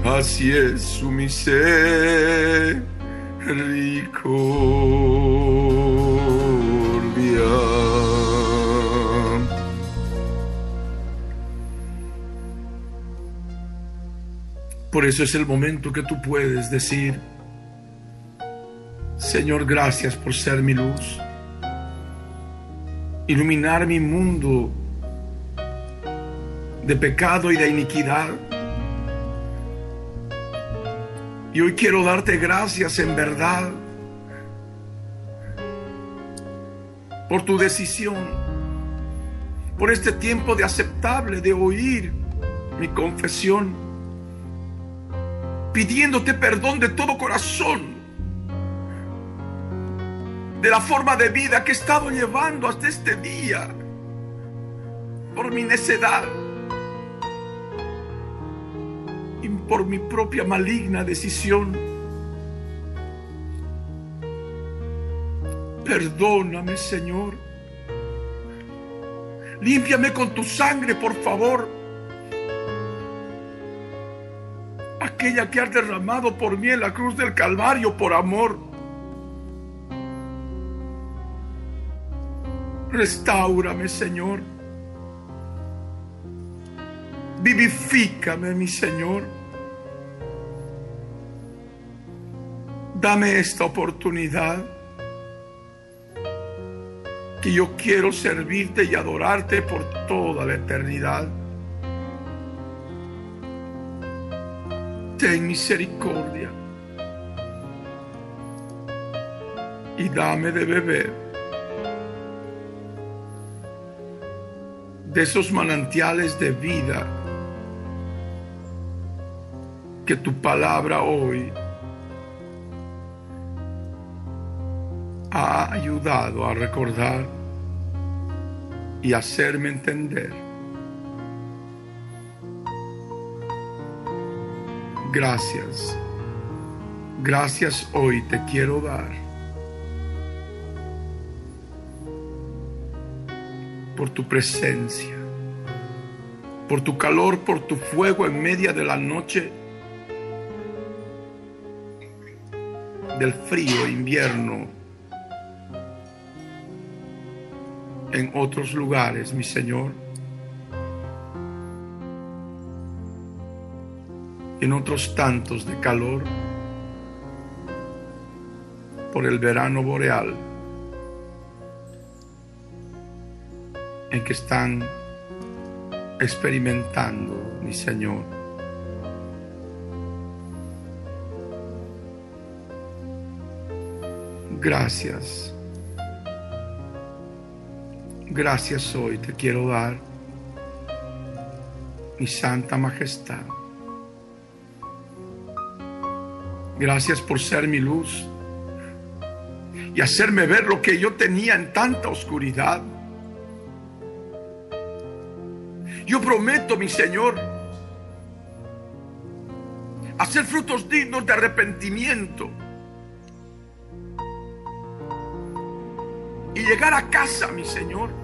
Así es su misericordia. Por eso es el momento que tú puedes decir, Señor, gracias por ser mi luz, iluminar mi mundo de pecado y de iniquidad. Y hoy quiero darte gracias en verdad por tu decisión, por este tiempo de aceptable de oír mi confesión, pidiéndote perdón de todo corazón de la forma de vida que he estado llevando hasta este día, por mi necedad por mi propia maligna decisión. Perdóname, Señor. Límpiame con tu sangre, por favor. Aquella que has derramado por mí en la cruz del Calvario por amor. Restáurame, Señor. Vivifícame, mi Señor. Dame esta oportunidad que yo quiero servirte y adorarte por toda la eternidad. Ten misericordia y dame de beber de esos manantiales de vida que tu palabra hoy ha ayudado a recordar y hacerme entender. Gracias. Gracias hoy te quiero dar por tu presencia, por tu calor, por tu fuego en media de la noche, del frío invierno en otros lugares, mi Señor. En otros tantos de calor por el verano boreal en que están experimentando, mi Señor. Gracias. Gracias hoy te quiero dar, mi Santa Majestad. Gracias por ser mi luz y hacerme ver lo que yo tenía en tanta oscuridad. Yo prometo, mi Señor, hacer frutos dignos de arrepentimiento y llegar a casa, mi Señor,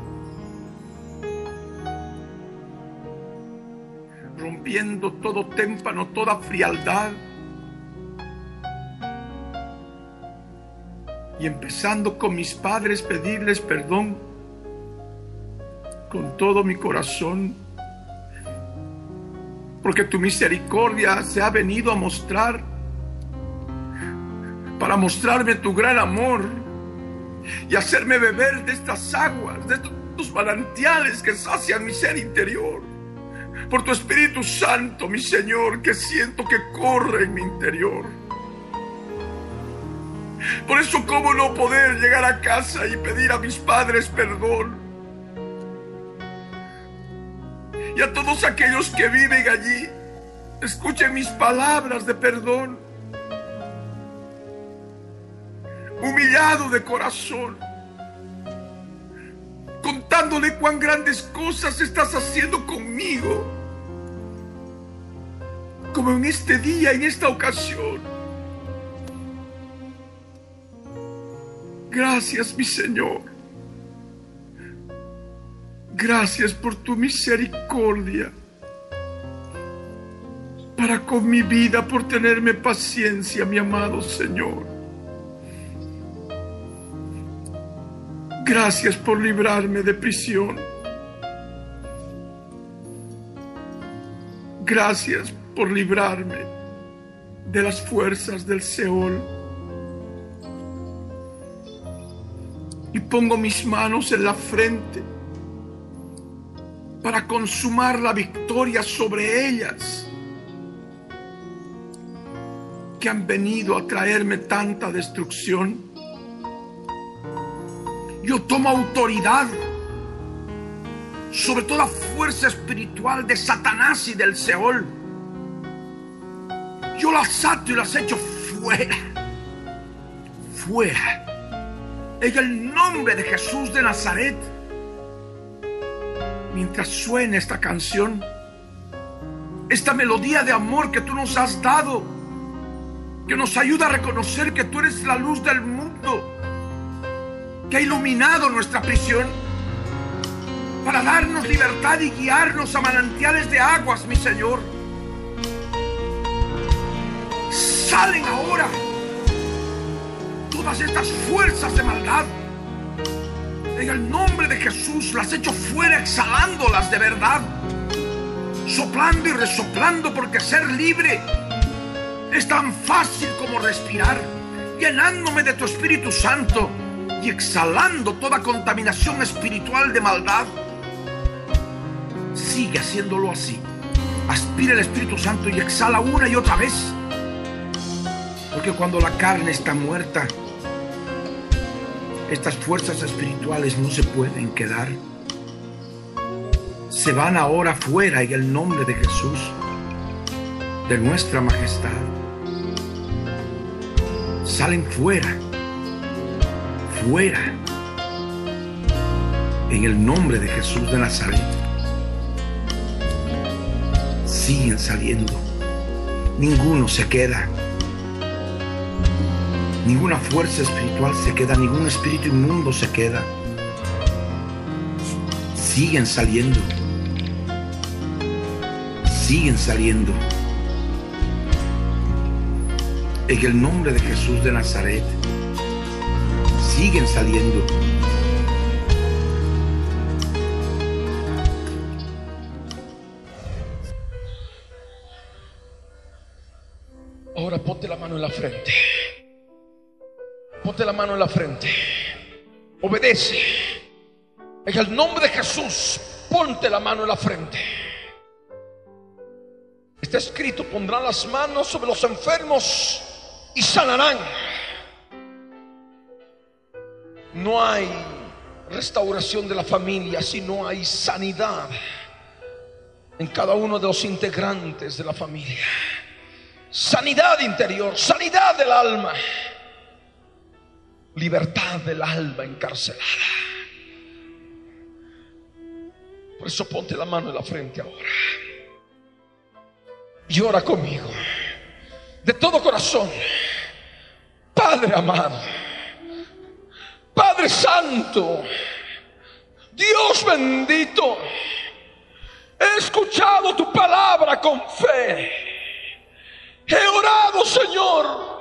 todo témpano, toda frialdad. Y empezando con mis padres, pedirles perdón con todo mi corazón, porque tu misericordia se ha venido a mostrar para mostrarme tu gran amor y hacerme beber de estas aguas, de estos manantiales que sacian mi ser interior. Por tu Espíritu Santo, mi Señor, que siento que corre en mi interior. Por eso, ¿cómo no poder llegar a casa y pedir a mis padres perdón? Y a todos aquellos que viven allí, escuchen mis palabras de perdón. Humillado de corazón, contándole cuán grandes cosas estás haciendo conmigo. Como en este día, en esta ocasión. Gracias, mi Señor. Gracias por tu misericordia para con mi vida, por tenerme paciencia, mi amado Señor. Gracias por librarme de prisión. Gracias por librarme de las fuerzas del Seol. y pongo mis manos en la frente para consumar la victoria sobre ellas que han venido a traerme tanta destrucción. Yo tomo autoridad sobre toda fuerza espiritual de Satanás y del Seol. Yo las ato y las echo fuera, fuera en el nombre de Jesús de Nazaret. Mientras suene esta canción, esta melodía de amor que tú nos has dado, que nos ayuda a reconocer que tú eres la luz del mundo, que ha iluminado nuestra prisión, para darnos libertad y guiarnos a manantiales de aguas, mi Señor. Salen ahora todas estas fuerzas de maldad. En el nombre de Jesús las echo fuera exhalándolas de verdad. Soplando y resoplando porque ser libre es tan fácil como respirar. Llenándome de tu Espíritu Santo y exhalando toda contaminación espiritual de maldad. Sigue haciéndolo así. Aspira el Espíritu Santo y exhala una y otra vez. Porque cuando la carne está muerta, estas fuerzas espirituales no se pueden quedar. Se van ahora fuera en el nombre de Jesús, de nuestra majestad. Salen fuera, fuera, en el nombre de Jesús de Nazaret. Siguen saliendo. Ninguno se queda. Ninguna fuerza espiritual se queda, ningún espíritu inmundo se queda. Siguen saliendo. Siguen saliendo. En el nombre de Jesús de Nazaret. Siguen saliendo. Ahora ponte la mano en la frente. Ponte la mano en la frente. Obedece. En el nombre de Jesús, ponte la mano en la frente. Está escrito, pondrán las manos sobre los enfermos y sanarán. No hay restauración de la familia si no hay sanidad en cada uno de los integrantes de la familia. sanidad interior, sanidad del alma, libertad del alma encarcelada. Por eso ponte la mano en la frente ahora. Y ora conmigo. De todo corazón. Padre amado. Padre Santo. Dios bendito. He escuchado tu palabra con fe. He orado, Señor,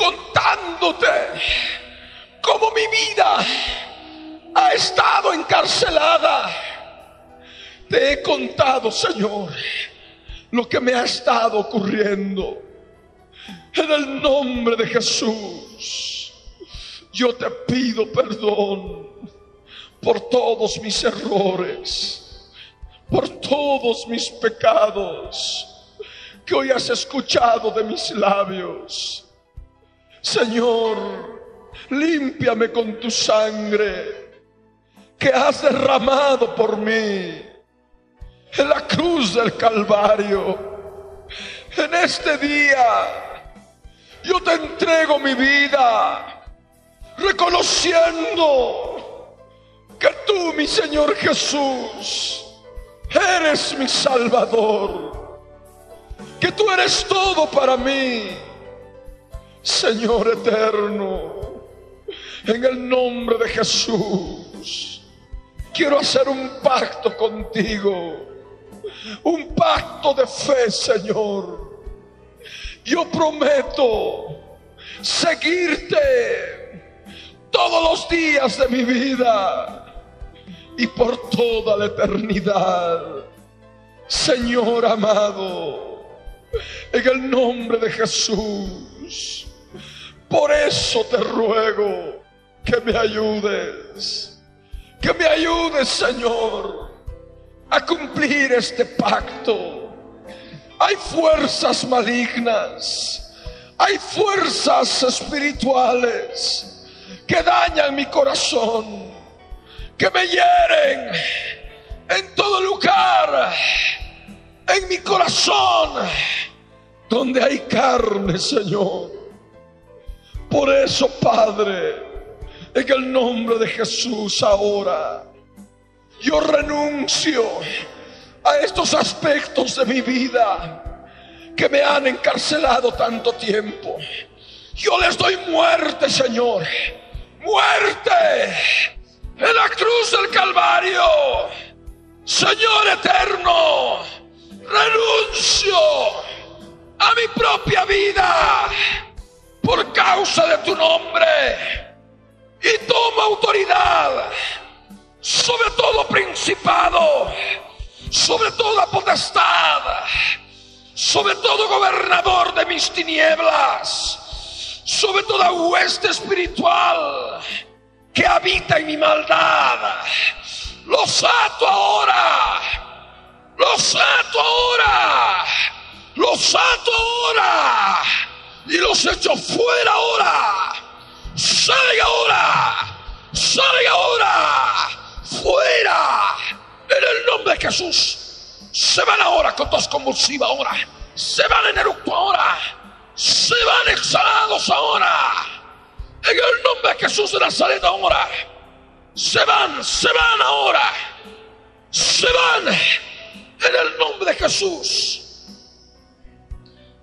contándote cómo mi vida ha estado encarcelada. Te he contado, Señor, lo que me ha estado ocurriendo. En el nombre de Jesús, yo te pido perdón por todos mis errores, por todos mis pecados que hoy has escuchado de mis labios. Señor, límpiame con tu sangre que has derramado por mí en la cruz del Calvario. En este día yo te entrego mi vida, reconociendo que tú, mi Señor Jesús, eres mi Salvador que tú eres todo para mí, Señor eterno, en el nombre de Jesús. Quiero hacer un pacto contigo, un pacto de fe, Señor. Yo prometo seguirte todos los días de mi vida y por toda la eternidad. Señor amado, en el nombre de Jesús. Por eso te ruego que me ayudes. Que me ayudes, Señor, a cumplir este pacto. Hay fuerzas malignas. Hay fuerzas espirituales que dañan mi corazón. Que me hieren en todo lugar en mi corazón donde hay carne, Señor. Por eso, Padre, en el nombre de Jesús ahora, yo renuncio a estos aspectos de mi vida que me han encarcelado tanto tiempo. Yo les doy muerte, Señor. Muerte en la cruz del Calvario. Señor eterno renuncio a mi propia vida por causa de tu nombre y tomo autoridad sobre todo principado, sobre toda potestad, sobre todo gobernador de mis tinieblas, sobre toda hueste espiritual que habita en mi maldad. Los ato ahora los ato ahora. Los ato ahora. Y los echo fuera ahora. Salga ahora. Salga ahora. Fuera. En el nombre de Jesús. Se van ahora con tos convulsiva ahora. Se van en eructo ahora. Se van exhalados ahora. En el nombre de Jesús de Nazaret ahora. Se van, se van ahora. Se van en el nombre de Jesús.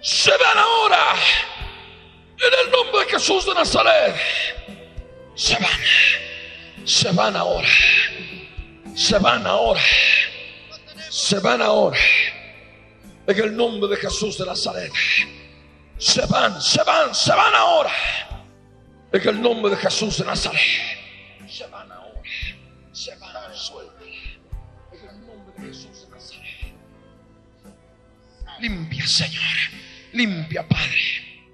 Se van ahora en el nombre de Jesús de Nazaret. Se van, se van ahora, se van ahora, se van ahora en el nombre de Jesús de Nazaret. Se van, se van, se van ahora en el nombre de Jesús de Nazaret. Se van ahora, se van, suelta. Limpia, Señor. Limpia, Padre.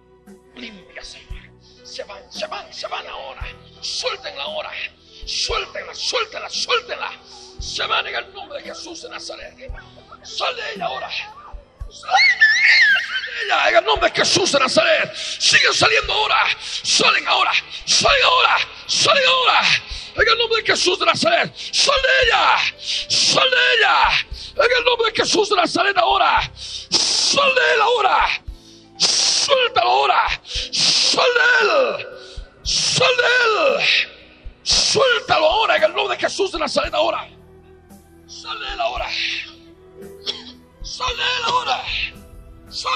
Limpia, Señor. Se van, se van, se van ahora. Suéltenla ahora. Suéltenla, suéltenla, suéltenla. Se van en el nombre de Jesús de Nazaret. Sale ella ahora. Ella, en el nombre de Jesús de Nazaret. Siguen saliendo ahora. Salen ahora. Salen ahora. Salen ahora. En el nombre de Jesús de Nazaret. Sale ella. Sale ella. En el nombre de Jesús de Nazaret ahora. Sale él ahora. Suéltalo ahora. Sal de él. Sal de él. Suéltalo ahora en el nombre de Jesús de Nazaret ahora. Sal de él ahora. Sal de él ahora. Sal.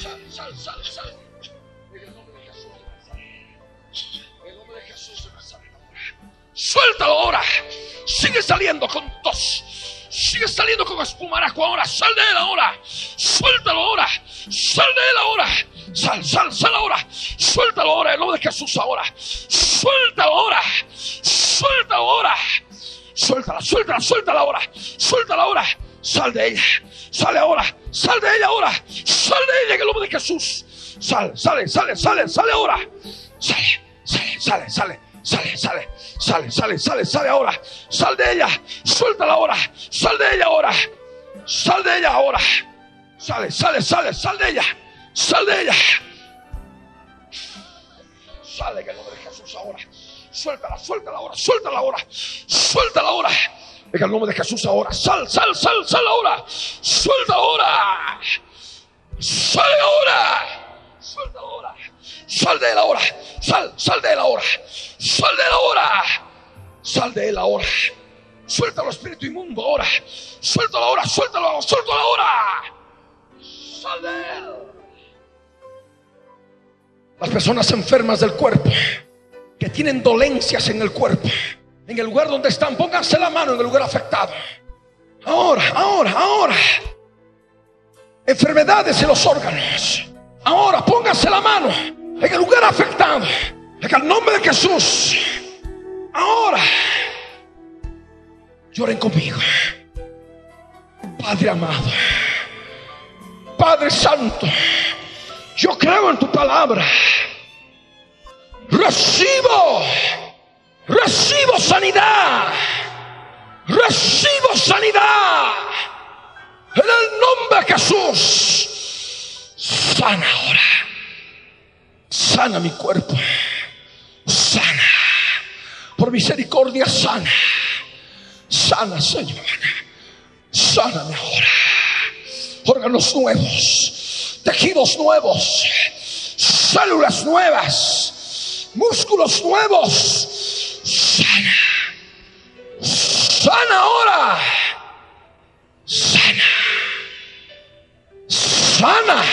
Sal, sal, sal, sal. En el nombre de Jesús de Nazaret. En el nombre de de ahora. Suéltalo ahora. Sigue saliendo con tos. Sigue saliendo con espumarajo ahora. Sal de él ahora. Suéltalo ahora. Sal de él ahora. Sal, sal, sal ahora. Suéltalo ahora. El nombre de Jesús ahora. Suéltalo ahora. Suéltalo ahora. Suéltala, suéltala, suéltala ahora. Suéltala ahora. Sal de ella. Sale ahora. Sal de ella ahora. Sal de ella en el nombre de Jesús. Sal, sale, sale, sale, sale ahora. Sale, sale, sale, sale. Sale, sale, sale, sale, sale, sale ahora. Sal de ella. Suéltala ahora. Sal de ella ahora. Sal de ella ahora. Sale, sale, sale, sal de ella. Sal de ella. Sale en el nombre de Jesús ahora. Suéltala, suéltala ahora, suéltala ahora. Suéltala ahora. En el nombre de Jesús ahora. Sal, sal, sal, sal ahora. Suelta ahora. Sale ahora. Suelta ahora. Sal de él ahora. Sal, sal de él ahora. Sal de él ahora. Sal de él ahora. Suéltalo, espíritu inmundo ahora. Suéltalo ahora, suéltalo, suéltalo ahora. Las personas enfermas del cuerpo, que tienen dolencias en el cuerpo, en el lugar donde están, pónganse la mano en el lugar afectado. Ahora, ahora, ahora. Enfermedades en los órganos. Ahora, pónganse la mano en el lugar afectado. En el nombre de Jesús. Ahora. Lloren conmigo. Padre amado. Padre Santo. Yo creo en tu palabra. Recibo. Recibo sanidad. Recibo sanidad. En el nombre de Jesús. Sana ahora. Sana mi cuerpo. Sana. Por misericordia sana. Sana, Señor. Sáname ahora. Órganos nuevos. Tejidos nuevos. Células nuevas. Músculos nuevos. Sana. Sana ahora. Sana. Sana.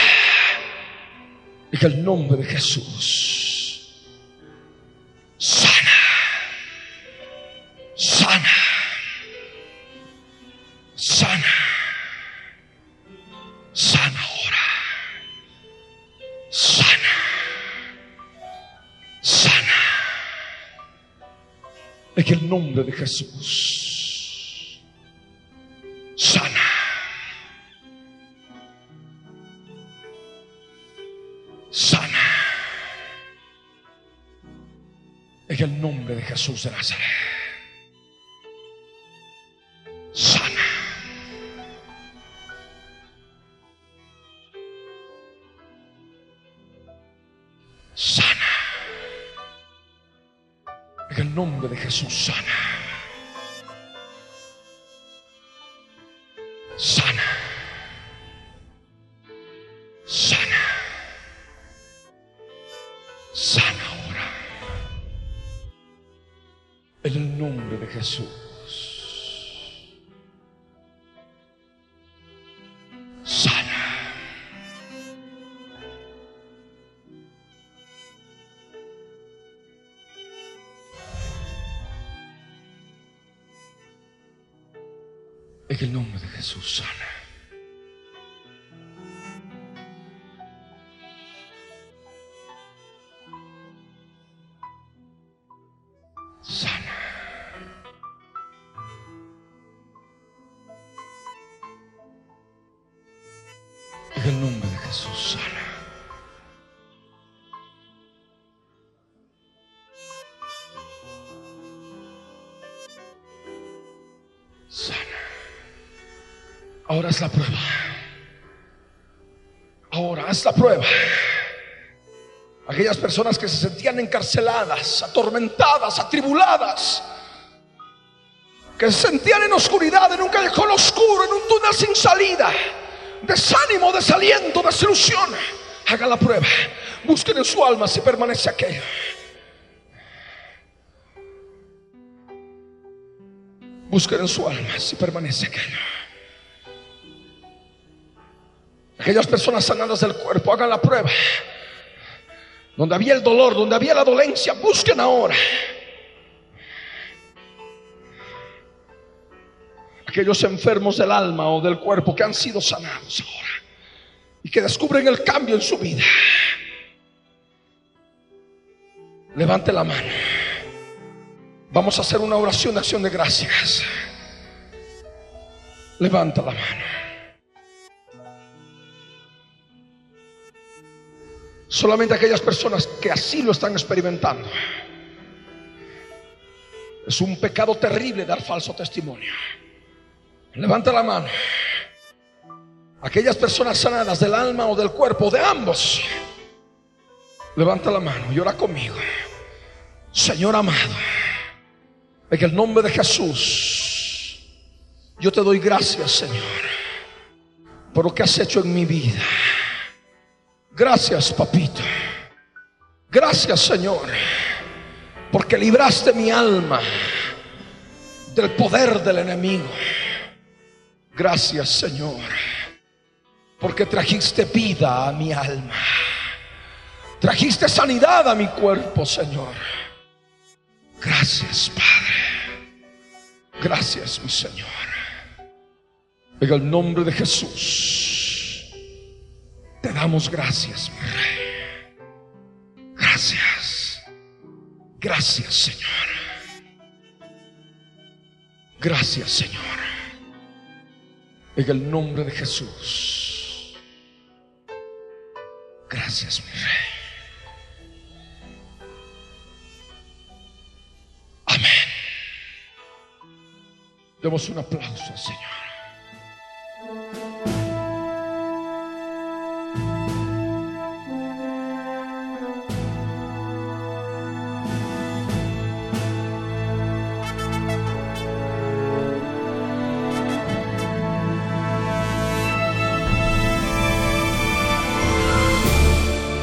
En el nombre de Jesús. El nombre de Jesús. Sana. Sana. En el nombre de Jesús de Nazaret. Nombre Ahora es la prueba. Ahora es la prueba. Aquellas personas que se sentían encarceladas, atormentadas, atribuladas, que se sentían en oscuridad, en un callejón oscuro, en un túnel sin salida, desánimo, desaliento, desilusión. Haga la prueba. Busquen en su alma si permanece aquello. Busquen en su alma si permanece aquello. Aquellas personas sanadas del cuerpo, hagan la prueba. Donde había el dolor, donde había la dolencia, busquen ahora. Aquellos enfermos del alma o del cuerpo que han sido sanados ahora y que descubren el cambio en su vida. Levante la mano. Vamos a hacer una oración de acción de gracias. Levanta la mano. Solamente aquellas personas que así lo están experimentando. Es un pecado terrible dar falso testimonio. Levanta la mano. Aquellas personas sanadas del alma o del cuerpo, de ambos. Levanta la mano y ora conmigo. Señor amado, en el nombre de Jesús, yo te doy gracias, Señor, por lo que has hecho en mi vida. Gracias, papito. Gracias, Señor, porque libraste mi alma del poder del enemigo. Gracias, Señor, porque trajiste vida a mi alma. Trajiste sanidad a mi cuerpo, Señor. Gracias, Padre. Gracias, mi Señor. En el nombre de Jesús, te damos gracias, mi Rey. Gracias. Gracias, Señor. Gracias, Señor. En el nombre de Jesús. Gracias, mi Rey. Amén. Demos un aplauso Señor.